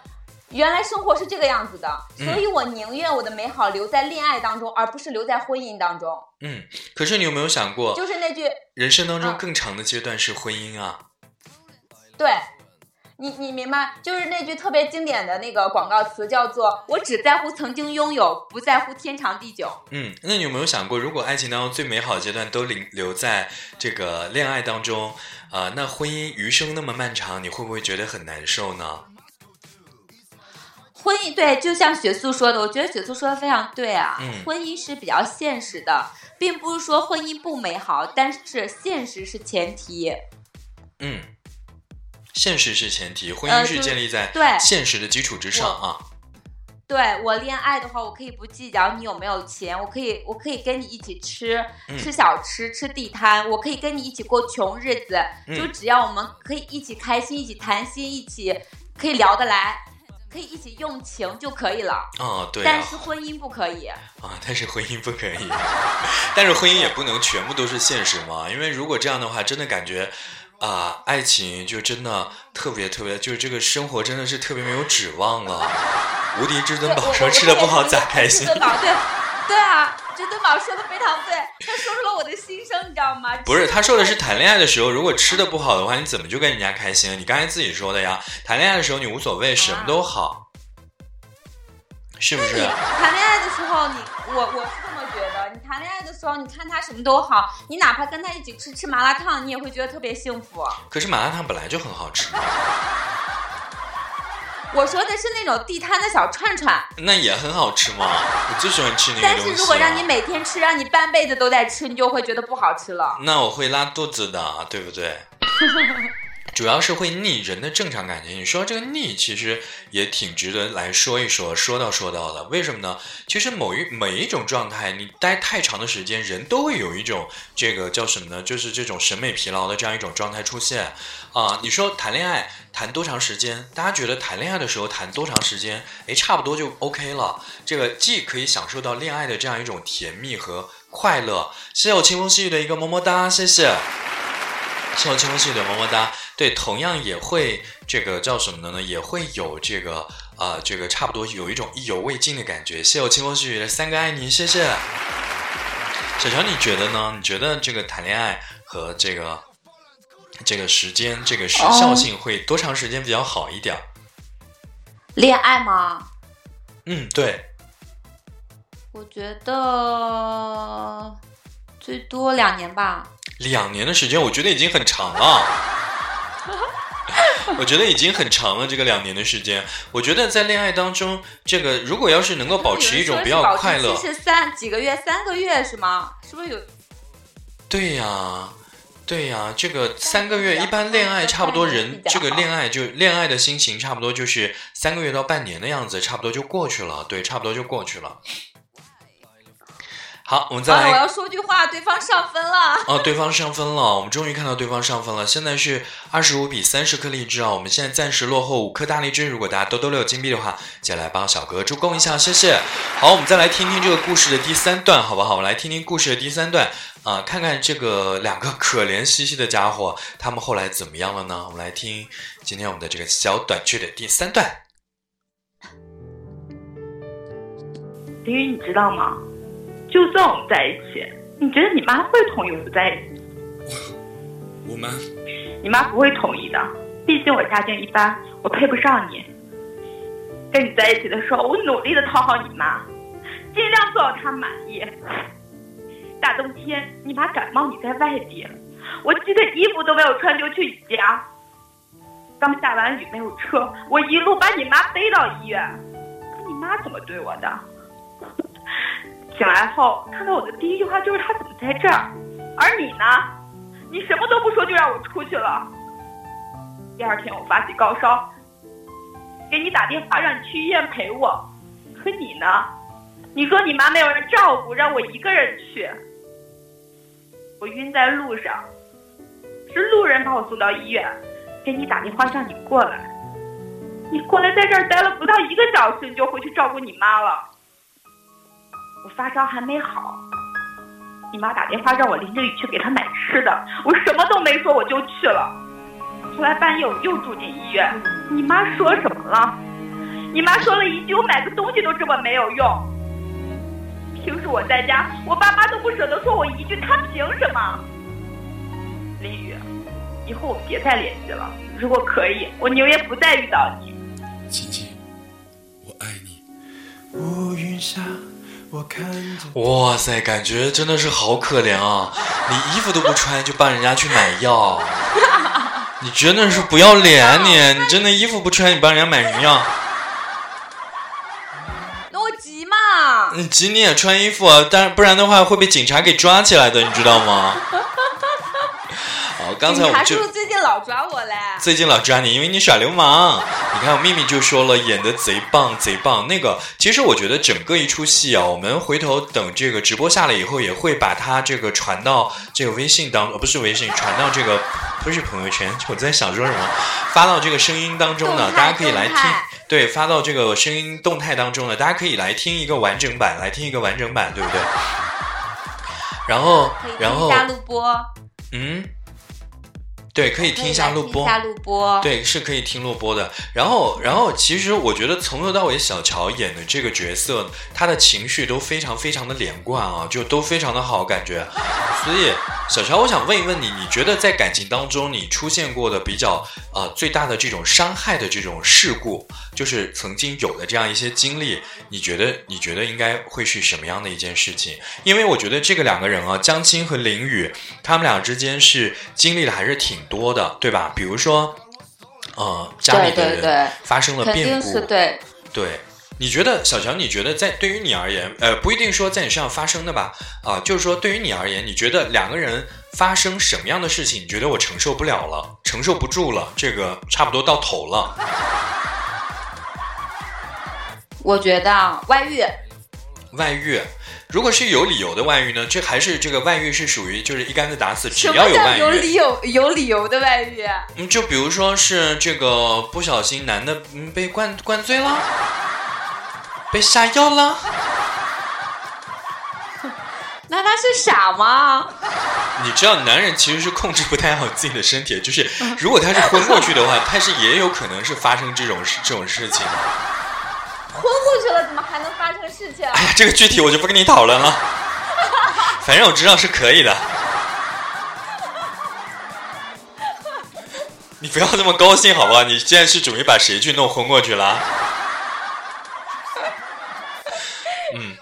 原来生活是这个样子的，嗯所以我宁愿我的美好留在恋爱当中，而不是留在婚姻当中。嗯，可是你有没有想过，就是那句，人生当中嗯更长的阶段是婚姻啊？对，你你明白，就是那句特别经典的那个广告词，叫做“我只在乎曾经拥有，不在乎天长地久嗯，那你有没有想过，如果爱情当中最美好的阶段都留留在这个恋爱当中，啊、那婚姻余生那么漫长，你会不会觉得很难受呢？”。婚姻对，就像雪素说的，我觉得雪素说的非常对啊。嗯婚姻是比较现实的，并不是说婚姻不美好，但是现实是前提。嗯，现实是前提，婚姻是建立在对现实的基础之上啊。对我恋爱的话，我可以不计较你有没有钱，我可以我可以跟你一起吃、嗯吃小吃、吃地摊，我可以跟你一起过穷日子，嗯就只要我们可以一起开心、一起谈心、一起可以聊得来，可以一起用情就可以了。哦，对但啊，是婚姻不可以。啊，但是婚姻不可以，[LAUGHS] 但是婚姻也不能全部都是现实嘛，因为如果这样的话，真的感觉啊、爱情就真的特别特别，就是这个生活真的是特别没有指望了。无敌至尊宝说吃的不好咋开心 [LAUGHS] 对对啊，至尊宝说的非常对，他说出了我的心声，你知道吗？不是，他说的是谈恋爱的时候，如果吃的不好的话，你怎么就跟人家开心？你刚才自己说的呀，谈恋爱的时候你无所谓，什么都好。是不是？谈恋爱的时候，你我我是这么觉谈恋爱的时候，你看他什么都好，你哪怕跟他一起吃吃麻辣烫，你也会觉得特别幸福。可是麻辣烫本来就很好吃，[LAUGHS] 我说的是那种地摊的小串串，那也很好吃嘛。我最喜欢吃那个但东西、啊。是如果让你每天吃，让你半辈子都在吃，你就会觉得不好吃了。那我会拉肚子的，对不对？[LAUGHS] 主要是会腻人的正常感觉。你说这个腻，其实也挺值得来说一说，说到说到的。为什么呢？其实某一每一种状态，你待太长的时间，人都会有一种这个叫什么呢？就是这种审美疲劳的这样一种状态出现啊、你说谈恋爱谈多长时间？大家觉得谈恋爱的时候谈多长时间？诶，差不多就 OK 了。这个既可以享受到恋爱的这样一种甜蜜和快乐。谢谢我清风细雨的一个么么哒，谢谢。谢谢我清风细雨的么么哒。对，同样也会这个叫什么的呢？也会有这个呃，这个差不多有一种意犹未尽的感觉。谢谢我清风细雨的三个爱你，谢谢。小乔，你觉得呢？你觉得这个谈恋爱和这个这个时间这个时效性会多长时间比较好一点儿？恋爱吗？嗯，对，我觉得最多两年吧。两年的时间，我觉得已经很长了。[LAUGHS] 我觉得已经很长了，这个两年的时间。我觉得在恋爱当中，这个如果要是能够保持一种比较快乐，是三几个月，三个月是吗？是不是有？对呀，对呀，这个三个月，一般恋爱差不多人这个恋爱就恋爱的心情差不多就是三个月到半年的样子，差不多就过去了。对，差不多就过去了。好，我们再啊，我。要说句话，对方上分了。哦，对方上分了，我们终于看到对方上分了。现在是二十五比三十颗荔枝啊，我们现在暂时落后五颗大荔枝。如果大家兜兜六金币的话，记得来帮小哥助攻一下，谢谢。好，我们再来听听这个故事的第三段，好不好？我们来听听故事的第三段啊、看看这个两个可怜兮兮的家伙，他们后来怎么样了呢？我们来听今天我们的这个小短剧的第三段。林雨，你知道吗？就算我们在一起，你觉得你妈会同意我们在一起？我妈，你妈不会同意的，毕竟我家境一般，我配不上你。跟你在一起的时候，我努力的讨好你妈，尽量做到她满意。大冬天，你妈感冒，你在外地，我记得衣服都没有穿就去你家。刚下完雨没有车，我一路把你妈背到医院。你妈怎么对我的？醒来后看到我的第一句话就是他怎么在这儿，而你呢？你什么都不说就让我出去了。第二天我发起高烧，给你打电话让你去医院陪我，可你呢？你说你妈没有人照顾，让我一个人去。我晕在路上，是路人把我送到医院，给你打电话让你过来。你过来在这儿待了不到一个小时，你就回去照顾你妈了。我发烧还没好，你妈打电话让我淋着雨去给她买吃的，我什么都没说我就去了。后来半夜我又住进医院，你妈说什么了？你妈说了一句我买个东西都这么没有用。平时我在家，我爸妈都不舍得说我一句，他凭什么？林雨，以后我们别再联系了。如果可以，我宁愿不再遇到你。亲亲，我爱你。乌云下，哇塞，感觉真的是好可怜啊！你衣服都不穿就帮人家去买药，你真的是不要脸你！你真的衣服不穿你帮人家买什么药？那我急嘛。你急你也穿衣服啊，但不然的话会被警察给抓起来的，你知道吗？好，刚才我警察们就叔叔最近老抓我嘞。最近老抓你，因为你耍流氓。你看，我秘密就说了，演的贼棒，贼棒。那个，其实我觉得整个一出戏啊，我们回头等这个直播下来以后，也会把它这个传到这个微信当，呃，不是微信，传到这个不是朋友圈。我在想说什么，发到这个声音当中呢，大家可以来听。对，发到这个声音动态当中呢，大家可以来听一个完整版，来听一个完整版，对不对？然后，然后听一，下录播。嗯，对，可以听一下录播听一。下录播。对，是可以听录播的。然后，然后，其实我觉得从头到尾，小乔演的这个角色，他的情绪都非常非常的连贯啊，就都非常的好，感觉。所以，小乔，我想问一问你，你觉得在感情当中，你出现过的比较呃最大的这种伤害的这种事故，就是曾经有的这样一些经历，你觉得你觉得应该会是什么样的一件事情？因为我觉得这个两个人啊，江青和林雨，他们俩之间是经历的还是挺多的，对吧？比如说，呃，家里的人发生了变故，是对。对，你觉得小乔？你觉得在对于你而言，呃，不一定说在你身上发生的吧？啊、就是说对于你而言，你觉得两个人发生什么样的事情，你觉得我承受不了了，承受不住了，这个差不多到头了。我觉得外遇，外遇，如果是有理由的外遇呢？这还是这个外遇是属于就是一竿子打死，只要有外遇有。理由有理由的外遇？嗯，就比如说是这个不小心男的嗯被灌灌醉了，被下药了。[LAUGHS] 那他是傻吗？你知道，男人其实是控制不太好自己的身体，就是如果他是昏过去的话，他是也有可能是发生这种事这种事情的。昏过去了，怎么还能发生事情？哎呀，这个具体我就不跟你讨论了，反正我知道是可以的。你不要这么高兴好不好？你现在是准备把谁去弄昏过去了？嗯，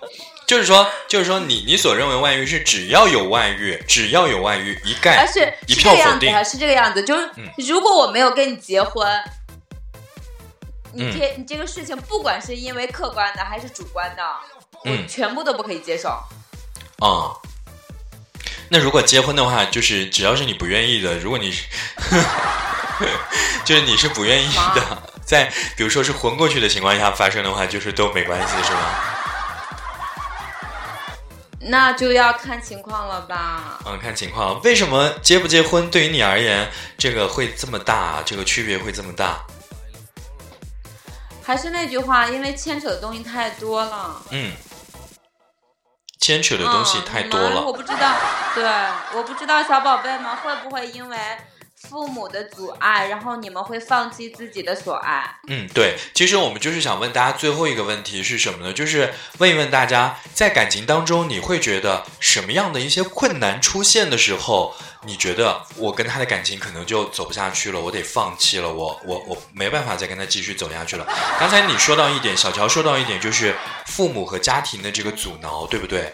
就是说，就是说你，你所认为外遇是只要有外遇，只要有外遇，一概而是一票否定。是这个样子。就是嗯如果我没有跟你结婚，你嗯这你这个事情，不管是因为客观的还是主观的，嗯我全部都不可以接受。啊、那如果结婚的话，就是只要是你不愿意的，如果你是，[LAUGHS] 就是你是不愿意的，在比如说是混过去的情况下发生的话，就是都没关系，是吗？那就要看情况了吧。嗯，看情况。为什么结不结婚对于你而言，这个会这么大，这个区别会这么大？还是那句话，因为牵扯的东西太多了。嗯，牵扯的东西嗯太多你们我。不知道，对，我不知道小宝贝们会不会因为父母的阻碍，然后你们会放弃自己的所爱。嗯，对，其实我们就是想问大家最后一个问题是什么呢？就是问一问大家，在感情当中，你会觉得什么样的一些困难出现的时候，你觉得我跟他的感情可能就走不下去了，我得放弃了，我我我没办法再跟他继续走下去了。刚才你说到一点，小乔说到一点，就是父母和家庭的这个阻挠，对不对？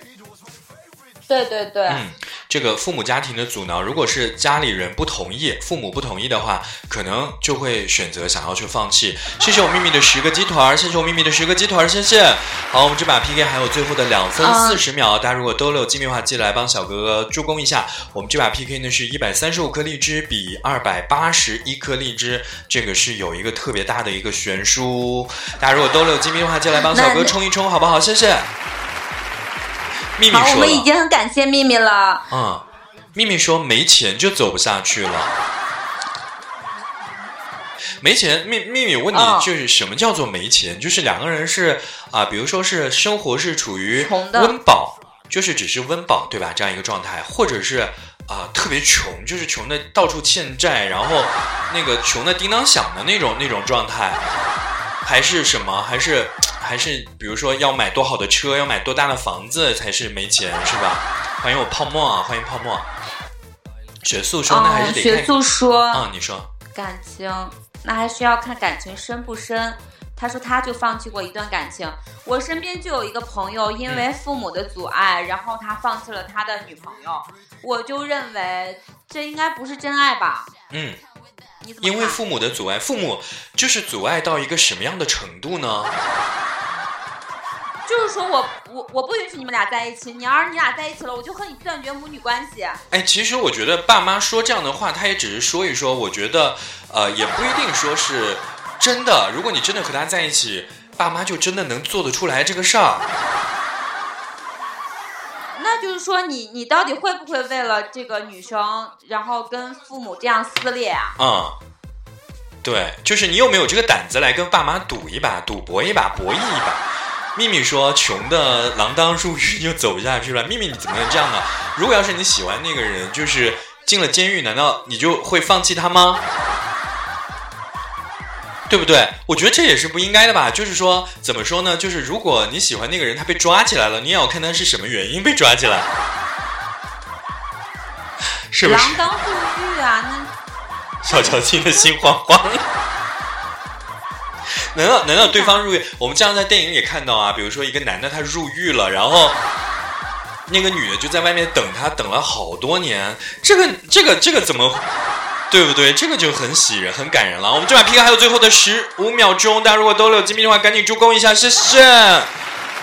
对对对，嗯，这个父母家庭的阻挠，如果是家里人不同意，父母不同意的话，可能就会选择想要去放弃。谢谢我秘密的十个鸡团儿，谢谢我秘密的十个鸡团儿，谢谢。好，我们这把 PK 还有最后的两分啊四十秒，大家如果都有机密的话，记得来帮小哥哥助攻一下。我们这把 PK 呢是一百三十五颗荔枝比二百八十一颗荔枝，这个是有一个特别大的一个悬殊。大家如果都有机密的话，记得来帮小哥那冲一冲，好不好？谢谢。秘密好，我。们已经很感谢秘密了。嗯，秘密说没钱就走不下去了。没钱，秘秘密问你哦，就是什么叫做没钱？就是两个人是啊、比如说是生活是处于温饱，就是只是温饱，对吧？这样一个状态，或者是啊、特别穷，就是穷的到处欠债，然后那个穷的叮当响的那种那种状态，还是什么？还是还是比如说要买多好的车，要买多大的房子才是没钱，是吧？欢迎我泡沫啊！欢迎泡沫。雪素说：“那还是哦，得看学素说、啊、你说，感情，那还需要看感情深不深。他说他就放弃过一段感情，我身边就有一个朋友，因为父母的阻碍，然后他放弃了他的女朋友。我就认为这应该不是真爱吧？嗯，你怎么？因为父母的阻碍，父母就是阻碍到一个什么样的程度呢？[LAUGHS] 就是说我我我不允许你们俩在一起，你要是你俩在一起了，我就和你断绝母女关系。哎，其实我觉得爸妈说这样的话，他也只是说一说，我觉得呃，也不一定说是真的。如果你真的和他在一起，爸妈就真的能做得出来这个事儿。那就是说你你到底会不会为了这个女生，然后跟父母这样撕裂啊？嗯，对，就是你有没有这个胆子来跟爸妈赌一把、赌博一把、博弈一把？秘密说：“穷的锒铛入狱就走不下去了。”秘密，你怎么能这样呢？如果要是你喜欢那个人，就是进了监狱，难道你就会放弃他吗？对不对？我觉得这也是不应该的吧。就是说，怎么说呢？就是如果你喜欢那个人，他被抓起来了，你也要看他是什么原因被抓起来，是不是？锒铛入狱啊，那小乔听得心慌慌。难道难道对方入狱？我们经常在电影里看到啊，比如说一个男的他入狱了，然后那个女的就在外面等他，等了好多年。这个这个这个怎么？对不对？这个就很喜人，很感人了。我们这把 PK 还有最后的十五秒钟，大家如果都有金币的话，赶紧助攻一下，谢谢。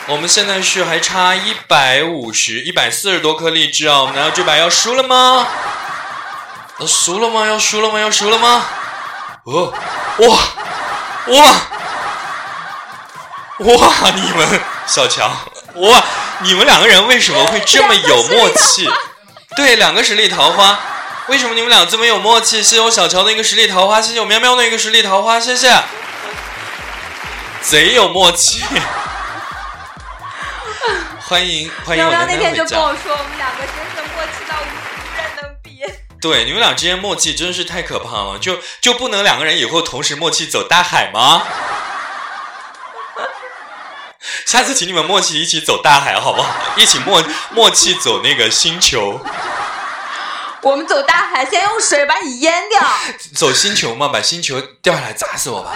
我们现在是还差一百五十、一百四十多颗荔枝啊！我们难道这把要输了吗？要输了吗？要输了吗？要输了吗？哦，哇哇哇！你们小强哇，你们两个人为什么会这么有默契？对，两个实力桃花。为什么你们俩这么有默契？谢谢我小乔的一个实力桃花，谢谢我喵喵的一个实力桃花，谢谢，贼有默契。[LAUGHS] 欢迎欢迎我喵喵那。天就跟我说，我们两个真是默契到无人能比。对，你们俩之间默契真是太可怕了，就就不能两个人以后同时默契走大海吗？[LAUGHS] 下次请你们默契一起走大海好不好？一起默默契走那个星球，我们走大海，先用水把你淹掉。[LAUGHS] 走星球嘛，把星球掉下来砸死我吧，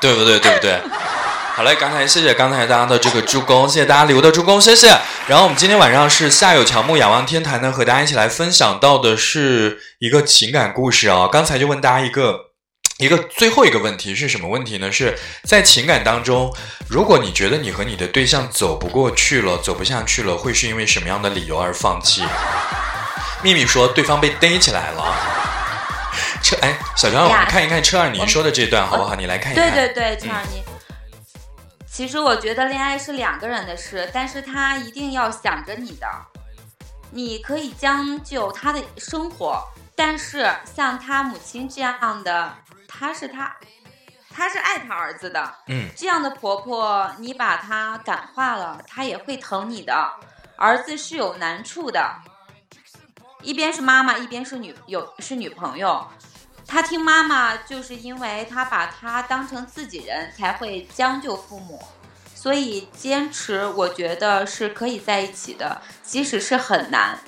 对不对？对不对？好嘞，刚才谢谢刚才大家的这个助攻，谢谢大家留的助攻，谢谢。然后我们今天晚上是夏有乔木仰望天台呢，和大家一起来分享到的是一个情感故事啊。刚才就问大家一个一个最后一个问题是什么问题呢？是在情感当中，如果你觉得你和你的对象走不过去了，走不下去了，会是因为什么样的理由而放弃？秘密说对方被逮起来了。[LAUGHS] 车哎，小张，我们看一看车二你说的这段好不好？你来看一看。对对对，车二你。其实我觉得恋爱是两个人的事，但是他一定要想着你的。你可以将就他的生活，但是像他母亲这样的，他是他，他是爱他儿子的。嗯，这样的婆婆，你把她感化了，她也会疼你的。儿子是有难处的，一边是妈妈，一边是女有是女朋友。他听妈妈，就是因为他把他当成自己人，才会将就父母。所以坚持，我觉得是可以在一起的，即使是很难。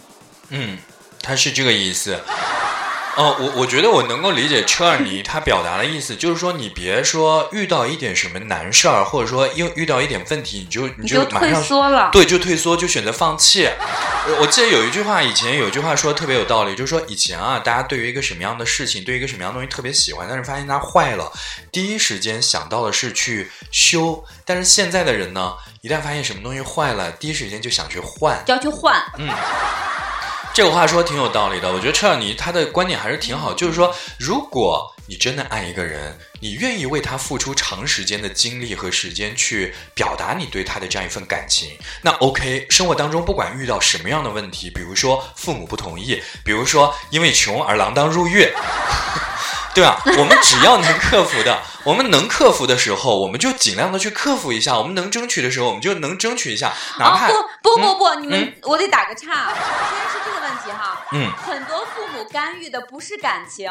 嗯，他是这个意思。哦，我我觉得我能够理解车尔尼他表达的意思，就是说你别说遇到一点什么难事儿，或者说又遇到一点问题，你就你你就退马上缩了。对，就退缩，就选择放弃。我我记得有一句话，以前有一句话说的特别有道理，就是说以前啊，大家对于一个什么样的事情，对于一个什么样的东西特别喜欢，但是发现它坏了，第一时间想到的是去修。但是现在的人呢，一旦发现什么东西坏了，第一时间就想去换。要去换，这个话说挺有道理的，我觉得车尔尼他的观点还是挺好，就是说，如果你真的爱一个人，你愿意为他付出长时间的精力和时间去表达你对他的这样一份感情，那 OK。生活当中不管遇到什么样的问题，比如说父母不同意，比如说因为穷而锒铛入狱。对啊？我们只要能克服的，[LAUGHS] 我们能克服的时候，我们就尽量的去克服一下；我们能争取的时候，我们就能争取一下，哪啊怕、不不不不，你们、嗯我得打个岔，先是这个问题哈，嗯很多父母干预的不是感情，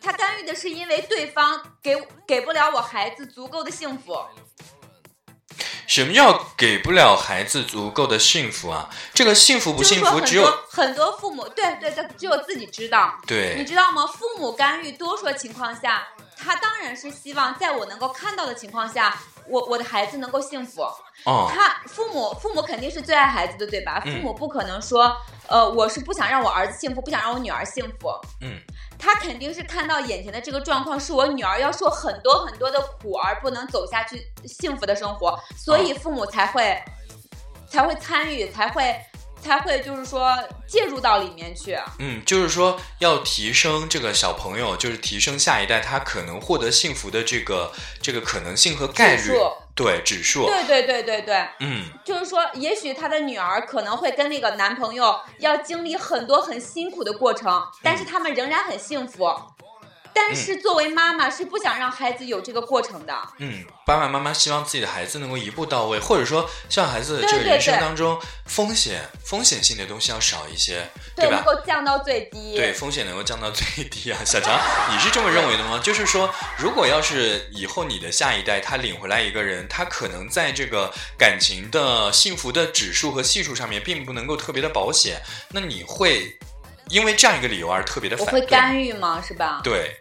他干预的是因为对方给给不了我孩子足够的幸福。什么叫给不了孩子足够的幸福啊？这个幸福不幸福只有多很多父母，对对对，只有自己知道。对你知道吗？父母干预多数情况下，他当然是希望在我能够看到的情况下，我我的孩子能够幸福。[LAUGHS] 哦，他父母父母肯定是最爱孩子的，对吧？父嗯母不可能说，呃，我是不想让我儿子幸福，不想让我女儿幸福。嗯，他肯定是看到眼前的这个状况，是我女儿要受很多很多的苦而不能走下去幸福的生活，所以父母才会、才会参与，才会才会就是说介入到里面去。嗯，就是说要提升这个小朋友，就是提升下一代他可能获得幸福的这个这个可能性和概率指数，对指数，对对对对对，嗯就是说，也许他的女儿可能会跟那个男朋友要经历很多很辛苦的过程，但是他们仍然很幸福。但是作为妈妈是不想让孩子有这个过程的。嗯，爸爸妈妈希望自己的孩子能够一步到位，或者说希望孩子这个人生当中风险风险性的东西要少一些，吧对能？够降到最低。对，风险能够降到最低啊！小强，你是这么认为的吗？就是说，如果要是以后你的下一代他领回来一个人，他可能在这个感情的幸福的指数和系数上面并不能够特别的保险，那你会因为这样一个理由而特别的我会反对吗？干预吗？是吧？对，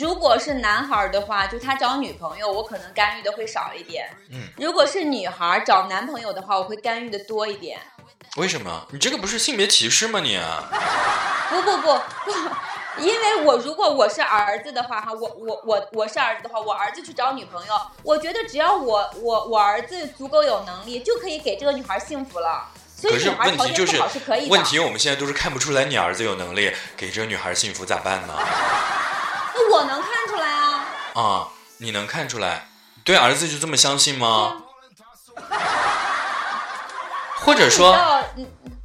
如果是男孩儿的话，就他找女朋友，我可能干预的会少一点。嗯，如果是女孩儿找男朋友的话，我会干预的多一点。为什么？你这个不是性别歧视吗你？[LAUGHS] 不不不不，[LAUGHS] 因为我如果我是儿子的话哈，我我我我是儿子的话，我儿子去找女朋友，我觉得只要我我我儿子足够有能力，就可以给这个女孩幸福了。所以可是女孩条件不问题就是好是可以的。问题我们现在都是看不出来你儿子有能力给这个女孩幸福咋办呢？那我能看出来啊。啊，你能看出来？对儿子就这么相信吗？或者说，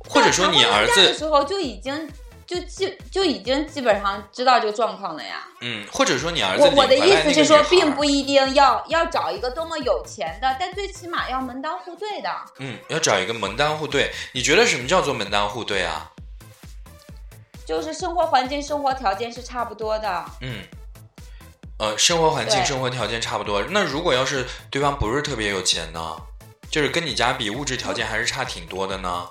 或者说你儿到谈婚论嫁的，时候就已经就基就已经基本上知道这个状况了呀。嗯，或者说你儿子我我的意思是说，并不一定要要找一个多么有钱的，但最起码要门当户对的。嗯，要找一个门当户对。你觉得什么叫做门当户对啊？就是生活环境、生活条件是差不多的。嗯，呃，生活环境、生活条件差不多。那如果要是对方不是特别有钱呢？就是跟你家比，物质条件还是差挺多的呢？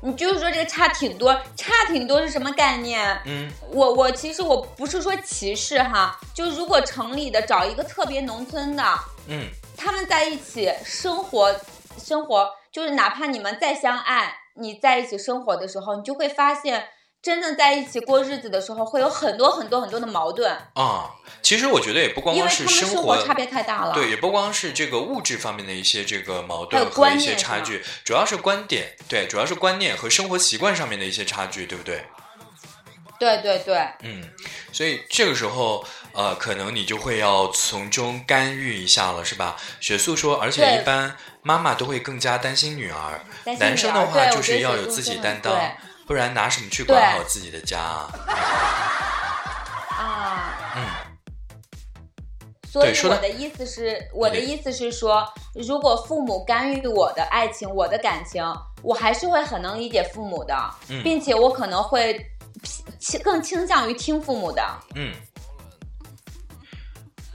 你就是说这个差挺多，差挺多是什么概念？嗯我我其实我不是说歧视哈，就如果城里的找一个特别农村的，嗯他们在一起生活，生活就是哪怕你们再相爱，你在一起生活的时候，你就会发现，真正在一起过日子的时候，会有很多很多很多的矛盾，啊，其实我觉得也不光光是生活活差别太大了。对，也不光是这个物质方面的一些这个矛盾和一些差距，主要是观点，对，主要是观念和生活习惯上面的一些差距，对不对？对对对，嗯，所以这个时候，呃，可能你就会要从中干预一下了，是吧？雪素说，而且一般妈妈都会更加担心女儿，男生的话就是要有自己担当对，不然拿什么去管好自己的家啊？[LAUGHS] 啊，嗯，所以对说得我的意思是，我的意思是说，如果父母干预我的爱情、我的感情，我还是会很能理解父母的，嗯并且我可能会倾更倾向于听父母的。嗯，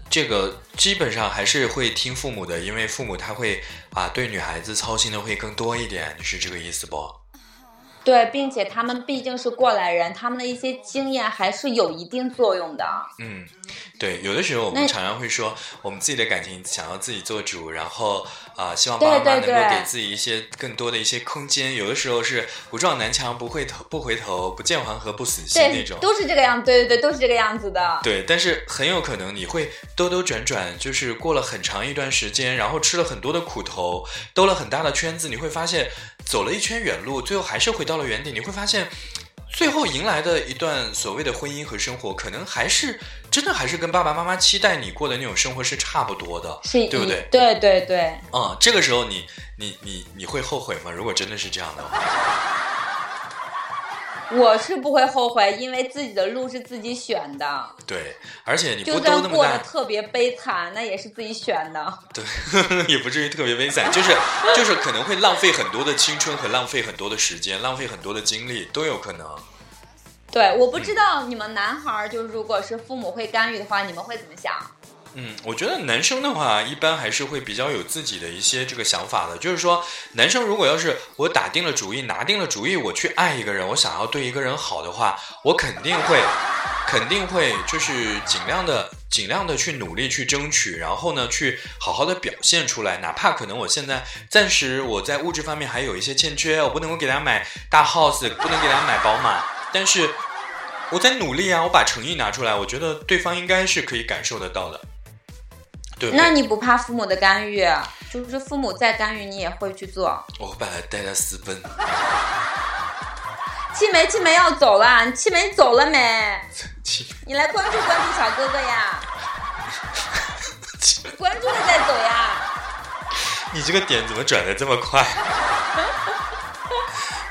这个基本上还是会听父母的，因为父母他会啊对女孩子操心的会更多一点，你是这个意思不？对，并且他们毕竟是过来人，他们的一些经验还是有一定作用的。嗯，对，有的时候我们常常会说，我们自己的感情想要自己做主，然后啊、希望对爸爸妈妈能够给自己一些更多的一些空间。有的时候是不撞南墙不回头，不回头，不见黄河不死心那种，。都是这个样，对对对，都是这个样子的。对，但是很有可能你会兜兜转转，就是过了很长一段时间，然后吃了很多的苦头，兜了很大的圈子，你会发现走了一圈远路，最后还是回到了原点。你会发现，最后迎来的一段所谓的婚姻和生活，可能还是真的还是跟爸爸妈妈期待你过的那种生活是差不多的，是对不对？对对对，嗯，这个时候你你你你会后悔吗？如果真的是这样的话，我是不会后悔，因为自己的路是自己选的，对，而且你不就算兜那么大，过得特别悲惨，那也是自己选的。对，[LAUGHS] 也不至于特别悲惨，就是就是可能会浪费很多的青春和浪费很多的时间，浪费很多的精力都有可能。对，我不知道你们男孩儿，就如果是父母会干预的话，你们会怎么想？嗯，我觉得男生的话，一般还是会比较有自己的一些这个想法的。就是说，男生如果要是我打定了主意，拿定了主意，我去爱一个人，我想要对一个人好的话，我肯定会，[LAUGHS] 肯定会就是尽量的、尽量的去努力去争取，然后呢，去好好的表现出来。哪怕可能我现在暂时我在物质方面还有一些欠缺，我不能够给他买大 house，不能给他买宝马，但是我在努力啊，我把诚意拿出来，我觉得对方应该是可以感受得到的。对那你不怕父母的干预？就是父母再干预，你也会去做。我把他带他私奔，七梅，七梅要走了，你七梅走了没？[LAUGHS] 气你来关注关注小哥哥呀，关注了再走呀。你这个点怎么转的这么快？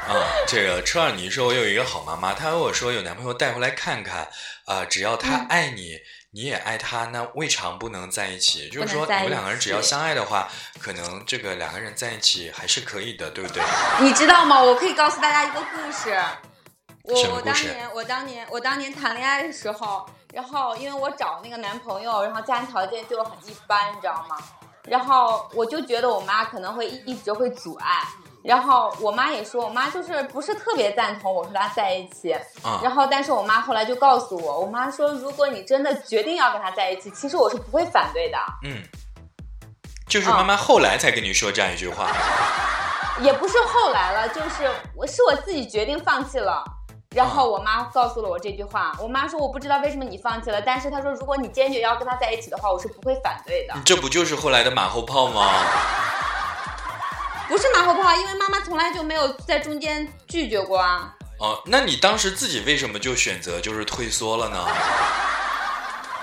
啊，这个车尔尼说，我有一个好妈妈，她和我说有男朋友带回来看看，啊、只要他嗯爱你，你也爱他，那未尝不能在一起。就是说，你们两个人只要相爱的话，可能这个两个人在一起还是可以的，对不对？你知道吗？我可以告诉大家一个故事。我我当年我当年我当年谈恋爱的时候，然后因为我找那个男朋友，然后家庭条件就很一般，你知道吗？然后我就觉得我妈可能会一一直会阻碍，然后我妈也说，我妈就是不是特别赞同我和他在一起。啊、然后，但是我妈后来就告诉我，我妈说，如果你真的决定要跟他在一起，其实我是不会反对的，嗯，就是妈妈后来才跟你说这样一句话。[LAUGHS] 也不是后来了，就是我是我自己决定放弃了。然后我妈告诉了我这句话，我妈说我不知道为什么你放弃了，但是她说如果你坚决要跟他在一起的话，我是不会反对的。这不就是后来的马后炮吗？不是马后炮，因为妈妈从来就没有在中间拒绝过啊。哦，那你当时自己为什么就选择就是退缩了呢？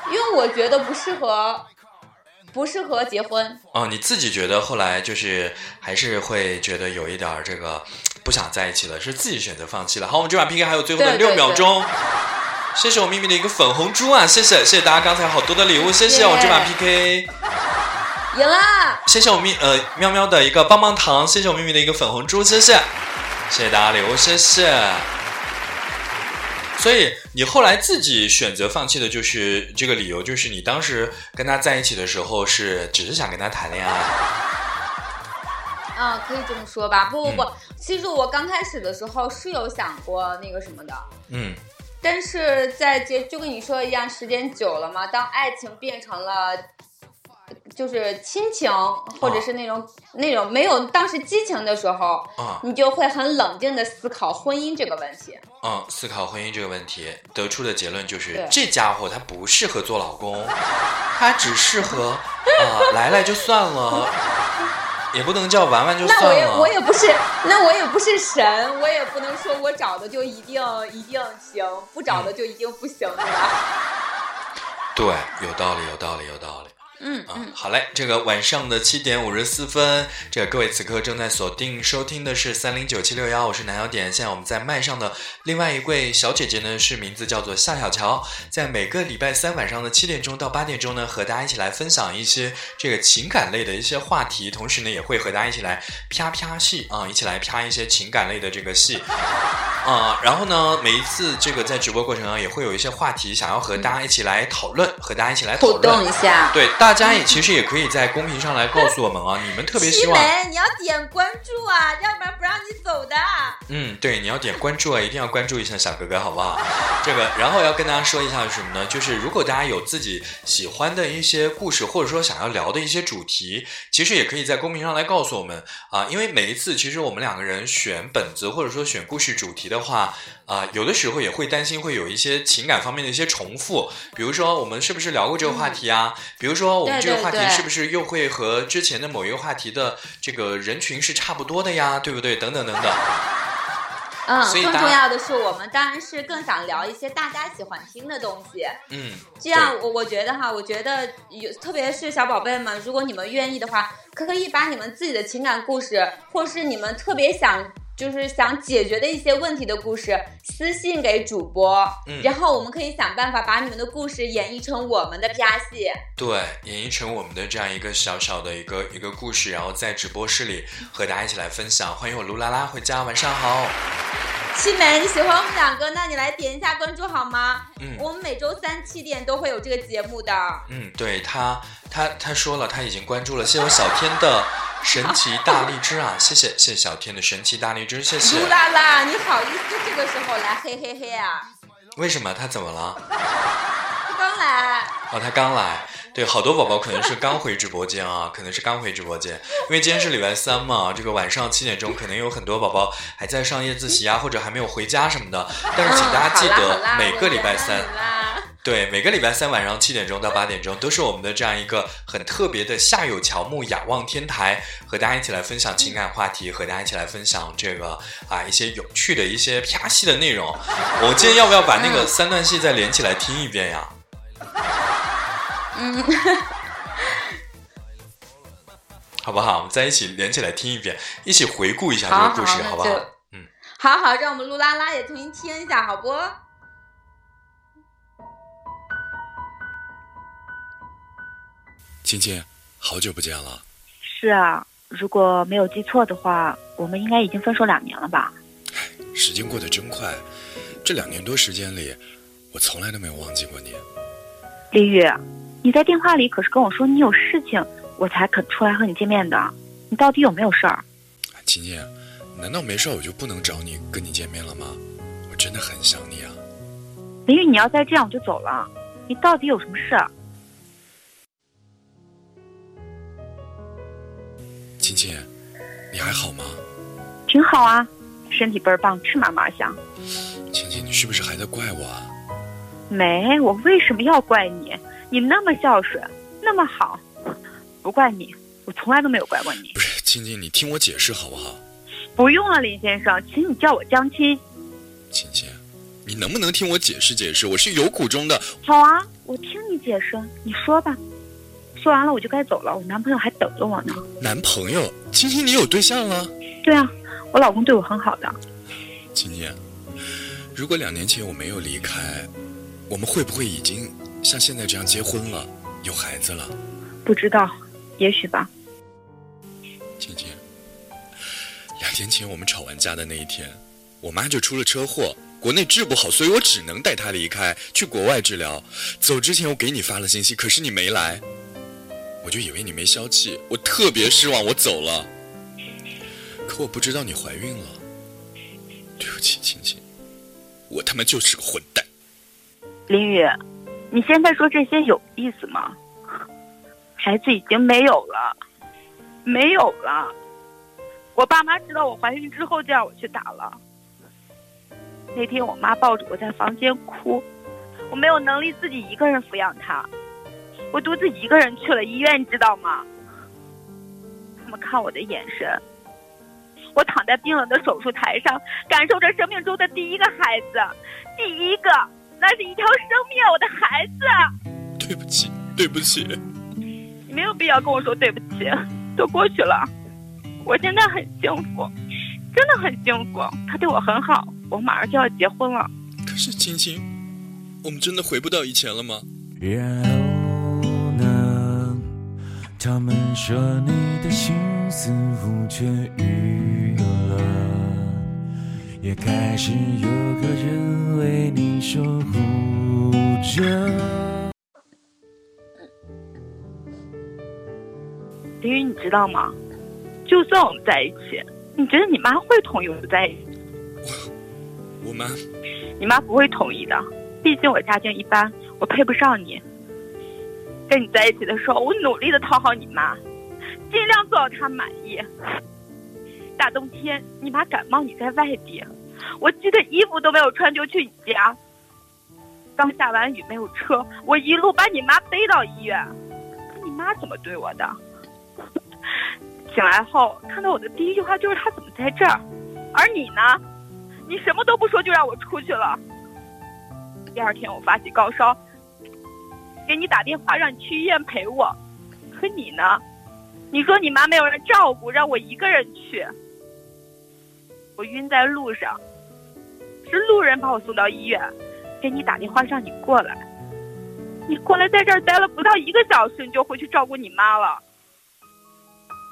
因为我觉得不适合，不适合结婚。哦，你自己觉得后来就是还是会觉得有一点儿这个不想在一起了，是自己选择放弃了。好，我们这把 PK 还有最后的六对对对秒钟。谢谢我秘密的一个粉红猪啊，谢谢谢谢大家刚才好多的礼物，谢谢耶我这把 PK，赢了，谢谢我咪呃喵喵的一个棒棒糖，谢谢我秘密的一个粉红猪，谢谢谢谢大家礼物，谢谢。所以你后来自己选择放弃的就是这个理由，就是你当时跟他在一起的时候是只是想跟他谈恋爱，嗯，可以这么说吧。不不不，嗯其实我刚开始的时候是有想过那个什么的，嗯但是在结就跟你说的一样，时间久了嘛，当爱情变成了。就是亲情，或者是那种、那种没有当时激情的时候，啊你就会很冷静的思考婚姻这个问题。嗯，思考婚姻这个问题，得出的结论就是这家伙他不适合做老公，他只适合啊、[LAUGHS] 来来就算了，也不能叫玩玩就算了那我也。我也不是，那我也不是神，我也不能说我找的就一定一定行，不找的就一定不行，对吧？[LAUGHS] 对，有道理，有道理，有道理。嗯啊，好嘞，这个晚上的七点五十四分，这个各位此刻正在锁定收听的是三零九七六幺，我是南小点。现在我们在麦上的另外一位小姐姐呢，是名字叫做夏小乔，在每个礼拜三晚上的七点钟到八点钟呢，和大家一起来分享一些这个情感类的一些话题，同时呢，也会和大家一起来啪啪戏啊，一起来啪一些情感类的这个戏。啊、然后呢，每一次这个在直播过程中也会有一些话题想要和大家一起来讨论，和大家一起来讨互论动一下。对，大家也其实也可以在公屏上来告诉我们啊，[LAUGHS] 你们特别希望，你要点关注啊，要不然不让你走的。嗯，对，你要点关注啊，一定要关注一下小哥哥，好不好？[LAUGHS] 这个，然后要跟大家说一下是什么呢？就是如果大家有自己喜欢的一些故事，或者说想要聊的一些主题，其实也可以在公屏上来告诉我们啊，因为每一次其实我们两个人选本子或者说选故事主题的话。啊、有的时候也会担心会有一些情感方面的一些重复，比如说我们是不是聊过这个话题啊？比如说我们这个话题是不是又会和之前的某一个话题的这个人群是差不多的呀？对不对？等等等等。嗯，所以更重要的是，我们当然是更想聊一些大家喜欢听的东西。嗯，这样，我我觉得哈，我觉得有，特别是小宝贝们，如果你们愿意的话，可以把你们自己的情感故事，或是你们特别想。就是想解决的一些问题的故事，私信给主播，嗯然后我们可以想办法把你们的故事演绎成我们的 PR 戏。对，演绎成我们的这样一个小小的一个一个故事，然后在直播室里和大家一起来分享。欢迎我卢拉拉回家，晚上好。七美，你喜欢我们两个，那你来点一下关注好吗？嗯我们每周三七点都会有这个节目的。嗯，对他，他他说了，他已经关注了，谢谢我小天的神奇大荔枝啊，[LAUGHS] 谢谢谢谢小天的神奇大荔枝，谢谢卢。拉拉，你好意思这个时候来嘿嘿嘿啊？为什么他怎么了？[LAUGHS] 他刚来。哦，他刚来，对，好多宝宝可能是刚回直播间啊，可能是刚回直播间，因为今天是礼拜三嘛，这个晚上七点钟可能有很多宝宝还在上夜自习啊，或者还没有回家什么的。[LAUGHS] 但是请大家记得每个礼拜三对，每个礼拜三晚上七点钟到八点钟都是我们的这样一个很特别的夏有乔木仰望天台，和大家一起来分享情感话题，和大家一起来分享这个啊一些有趣的一些啪戏的内容。我今天要不要把那个三段戏再连起来听一遍呀？嗯，[LAUGHS] 好不好？我们再一起连起来听一遍，一起回顾一下这个故事，好，好不好？嗯，好好，让我们陆拉拉也重新听一下，好不？青青，好久不见了。是啊，如果没有记错的话，我们应该已经分手两年了吧？时间过得真快，这两年多时间里，我从来都没有忘记过你。李宇，你在电话里可是跟我说你有事情，我才肯出来和你见面的。你到底有没有事儿？琴琴，难道没事我就不能找你跟你见面了吗？我真的很想你啊。林宇，你要再这样我就走了。你到底有什么事？琴琴，你还好吗？挺好啊，身体倍儿棒，吃嘛嘛香。琴琴，你是不是还在怪我啊？没，我为什么要怪你？你那么孝顺，那么好，不怪你。我从来都没有怪过你。不是，亲亲，你听我解释好不好？不用了，林先生，请你叫我江青。青青，你能不能听我解释解释？我是有苦衷的。好啊，我听你解释，你说吧。说完了我就该走了，我男朋友还等着我呢。男朋友，亲亲，你有对象了？对啊，我老公对我很好的。亲亲，如果两年前我没有离开，我们会不会已经像现在这样结婚了，有孩子了？不知道，也许吧。亲亲，两年前我们吵完架的那一天，我妈就出了车祸，国内治不好，所以我只能带她离开，去国外治疗。走之前我给你发了信息，可是你没来，我就以为你没消气，我特别失望，我走了。可我不知道你怀孕了，对不起，青青，我他妈就是个混蛋。林宇，你现在说这些有意思吗？孩子已经没有了，没有了。我爸妈知道我怀孕之后就让我去打了。那天我妈抱着我在房间哭，我没有能力自己一个人抚养她，我独自一个人去了医院，你知道吗？他们看我的眼神，我躺在冰冷的手术台上，感受着生命中的第一个孩子，第一个，那是一条生命，我的孩子。对不起，对不起。你没有必要跟我说对不起，都过去了。我现在很幸福，真的很幸福。他对我很好，我马上就要结婚了。可是亲亲，我们真的回不到以前了吗？然后呢？他们说你的心似乎痊愈了，也开始有个人为你守护着。林宇，你知道吗？就算我们在一起，你觉得你妈会同意我们在一起？我妈，你妈不会同意的，毕竟我家境一般，我配不上你。跟你在一起的时候，我努力的讨好你妈，尽量做到她满意。大冬天，你妈感冒，你在外地，我记得衣服都没有穿就去你家。刚下完雨没有车，我一路把你妈背到医院。可你妈怎么对我的？[LAUGHS] 醒来后看到我的第一句话就是她怎么在这儿，而你呢？你什么都不说就让我出去了。第二天我发起高烧，给你打电话让你去医院陪我，可你呢？你说你妈没有人照顾，让我一个人去。我晕在路上，是路人把我送到医院，给你打电话让你过来。你过来在这儿待了不到一个小时，你就回去照顾你妈了。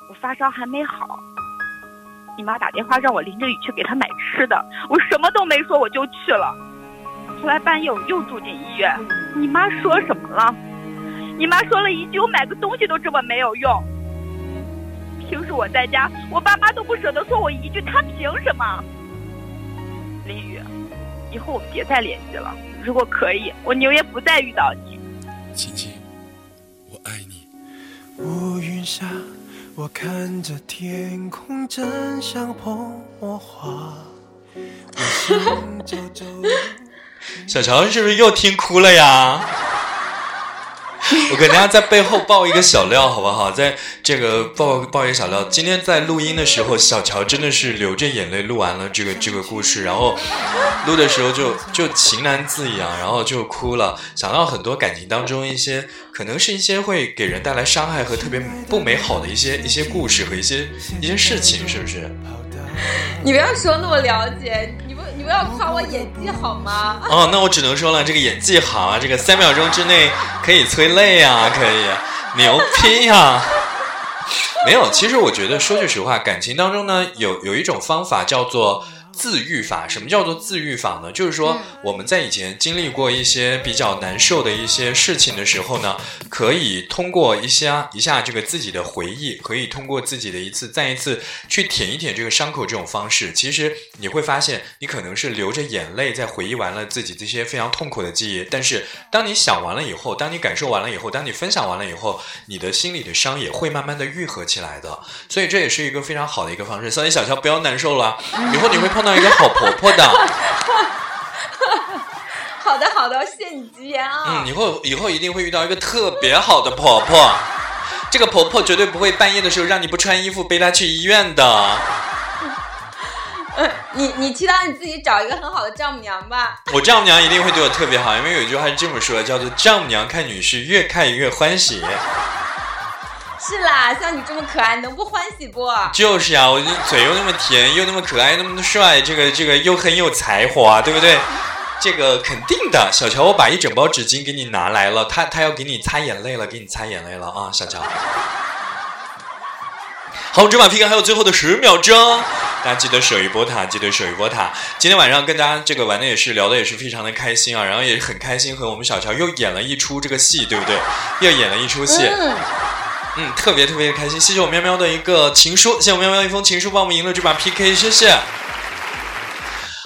我发烧还没好，你妈打电话让我淋着雨去给她买吃的，我什么都没说我就去了。后来半夜我又住进医院，你妈说什么了？你妈说了一句：“我买个东西都这么没有用。”平时我在家，我爸妈都不舍得说我一句，他凭什么？林雨，以后我们别再联系了。如果可以，我宁愿不再遇到你。亲亲，我爱你。乌云下，我看着天空，真。我想走走。[LAUGHS] 小乔是不是又听哭了呀？[LAUGHS] 我给大家在背后爆一个小料，好不好？在这个爆爆一个小料。今天在录音的时候，小乔真的是流着眼泪录完了这个这个故事，然后录的时候就就情难自抑啊，然后就哭了，想到很多感情当中一些可能是一些会给人带来伤害和特别不美好的一些一些故事和一些一些事情，是不是？你不要说那么了解，不要夸我演技好吗？哦，那我只能说了，这个演技好啊，这个三秒钟之内可以催泪啊，可以，牛批啊、没有，其实我觉得说句实话，感情当中呢，有有一种方法叫做。自愈法，什么叫做自愈法呢？就是说嗯我们在以前经历过一些比较难受的一些事情的时候呢，可以通过一下一下这个自己的回忆，可以通过自己的一次再一次去舔一舔这个伤口这种方式，其实你会发现，你可能是流着眼泪在回忆完了自己这些非常痛苦的记忆，但是当你想完了以后，当你感受完了以后，当你分享完了以后，你的心里的伤也会慢慢的愈合起来的。所以这也是一个非常好的一个方式。所以小乔不要难受了，以后你会碰到一个好婆婆的。好 [LAUGHS] 的好的，谢谢你吉言啊。嗯，以后以后一定会遇到一个特别好的婆婆。这个婆婆绝对不会半夜的时候让你不穿衣服背她去医院的。嗯，[LAUGHS] 你你祈祷你自己找一个很好的丈母娘吧。我丈母娘一定会对我特别好，因为有一句话是这么说的，叫做“丈母娘看女婿越看越欢喜是啦，像你这么可爱，能不欢喜不？”。就是呀、我这嘴又那么甜，又那么可爱，那么帅，这个这个又很有才华，对不对？这个肯定的，小乔，我把一整包纸巾给你拿来了，他他要给你擦眼泪了，给你擦眼泪了啊，小乔。好，我们这把 PK 还有最后的十秒钟，大家记得守一波塔，记得守一波塔。今天晚上跟大家这个玩的也是聊的也是非常的开心啊，然后也很开心和我们小乔又演了一出这个戏，对不对？又演了一出戏，嗯，嗯，特别特别开心。谢谢我喵喵的一个情书，谢谢我喵喵一封情书帮我们赢了这把 PK，谢谢。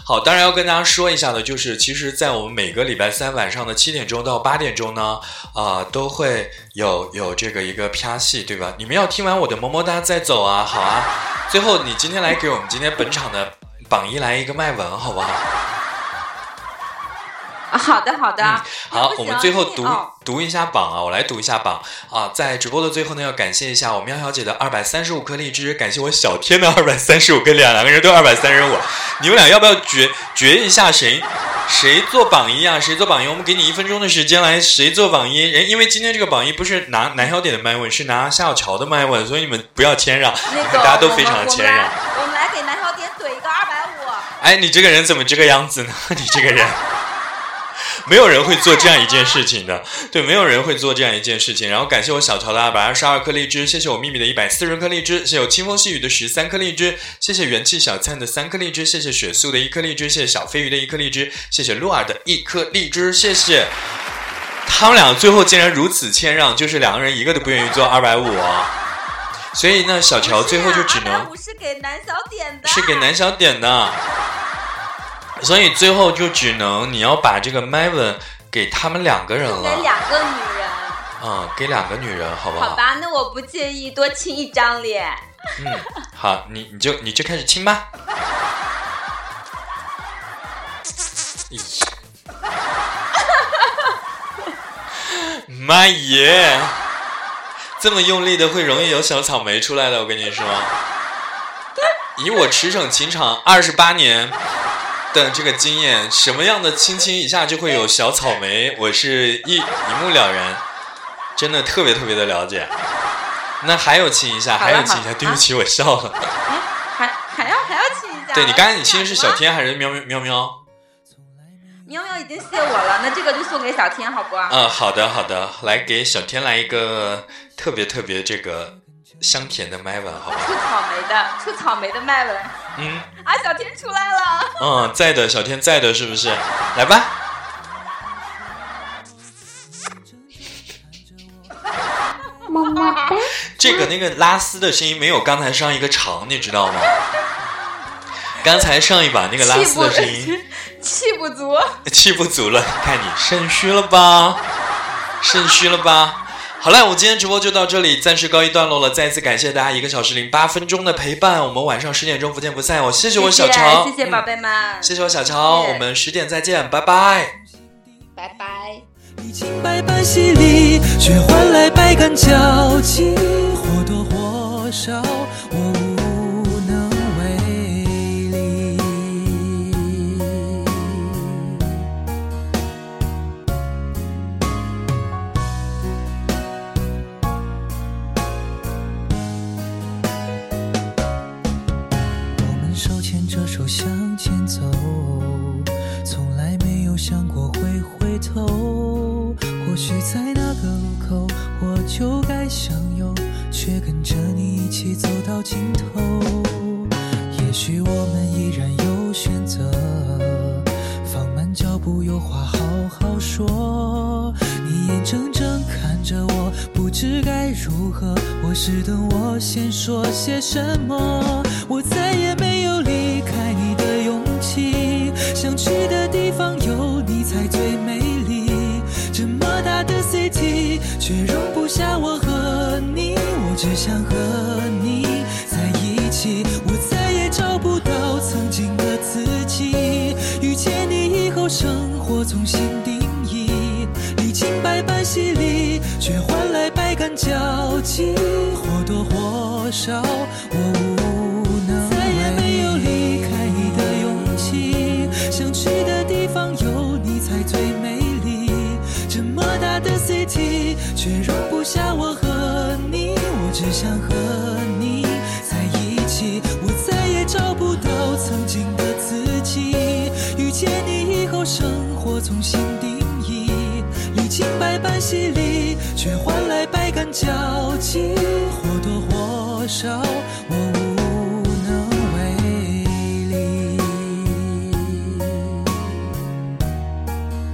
好，当然要跟大家说一下的，就是其实，在我们每个礼拜三晚上的七点钟到八点钟呢，啊、都会有有这个一个啪戏，对吧？你们要听完我的么么哒再走啊，好啊。最后，你今天来给我们今天本场的榜一来一个麦文，好不好？啊好的好的。嗯好我们最后读、哦读一下榜啊，我来读一下榜啊。在直播的最后呢，要感谢一下我喵小姐的二百三十五颗荔枝，感谢我小天的 [LAUGHS] 二百三十五颗，两两个人都二百三十五。你们俩要不要决决一下谁谁做榜一啊？谁做榜一？我们给你一分钟的时间来，谁做榜一？人因为今天这个榜一不是拿南小点的麦问，是拿夏小乔的麦问，所以你们不要谦让，那个 [LAUGHS] 大家都非常的谦让我们来。我们来给南小点怼一个二百五。哎，你这个人怎么这个样子呢？[LAUGHS] 你这个人，没有人会做这样一件事情的，对，没有人会做这样一件事情。然后感谢我小乔的二百二十二颗荔枝，谢谢我秘密的一百四十颗荔枝，谢谢我清风细雨的十三颗荔枝，谢谢元气小灿的三颗荔枝，谢谢雪素的一颗荔枝，谢谢小飞鱼的一颗荔枝，谢谢鹿儿的一颗荔枝，谢谢。他们俩最后竟然如此谦让，就是两个人一个都不愿意做二百五啊。所以呢，小乔最后就只能不是给南小点的，是给南小点的，所以最后就只能你要把这个 Maven 给他们两个人了给，两个女人。嗯，给两个女人，好不好好吧，那我不介意多亲一张脸。嗯，好，你你就你就开始亲吧。妈耶！这么用力的会容易有小草莓出来的，我跟你说。以我驰骋情场二十八年的这个经验，什么样的亲亲一下就会有小草莓，我是一一目了然，真的特别特别的了解。那还有亲一下，还有亲一下，对不起，我笑了。哎，还还要还要亲一下？对你刚才你亲的是小天。天还是喵喵喵喵？喵喵已经谢我了，那这个就送给小天，好不？嗯，好的好的，来给小天来一个特别特别这个香甜的麦文，好不好？[LAUGHS] 出草莓的，出草莓的麦文嗯啊，小天出来了。嗯，在的，小天在的，是不是？来吧。么么哒。这个那个拉丝的声音没有刚才上一个长，你知道吗？刚才上一把那个拉丝的声音 [LAUGHS] 气不足。气不足了，看你肾虚了吧？肾虚了吧？好了，我今天直播就到这里，暂时告一段落了。再次感谢大家一个小时零八分钟的陪伴，我们晚上十点钟不见不散哦。谢谢我小乔，谢谢宝嗯贝们，谢谢我小乔，我们十点再见，拜拜。拜拜。你清白般犀利，却换来百感交集，或多或少我就该相拥，却跟着你一起走到尽头。也许我们依然有选择，放慢脚步，有话好好说。你眼睁睁看着我，不知该如何。我是等我先说些什么，我再也没有离开你的勇气。想去的 city，却容不下我和你。我只想和你在一起，我再也找不到曾经的自己。遇见你以后，生活重新定义，历经百般洗礼，却换来百感交集。或多或少，我无却容不下我和你。我只想和你在一起，我再也找不到曾经的自己。遇见你以后，生活重新定义，历经百般洗礼，却换来百感交集。或多或少，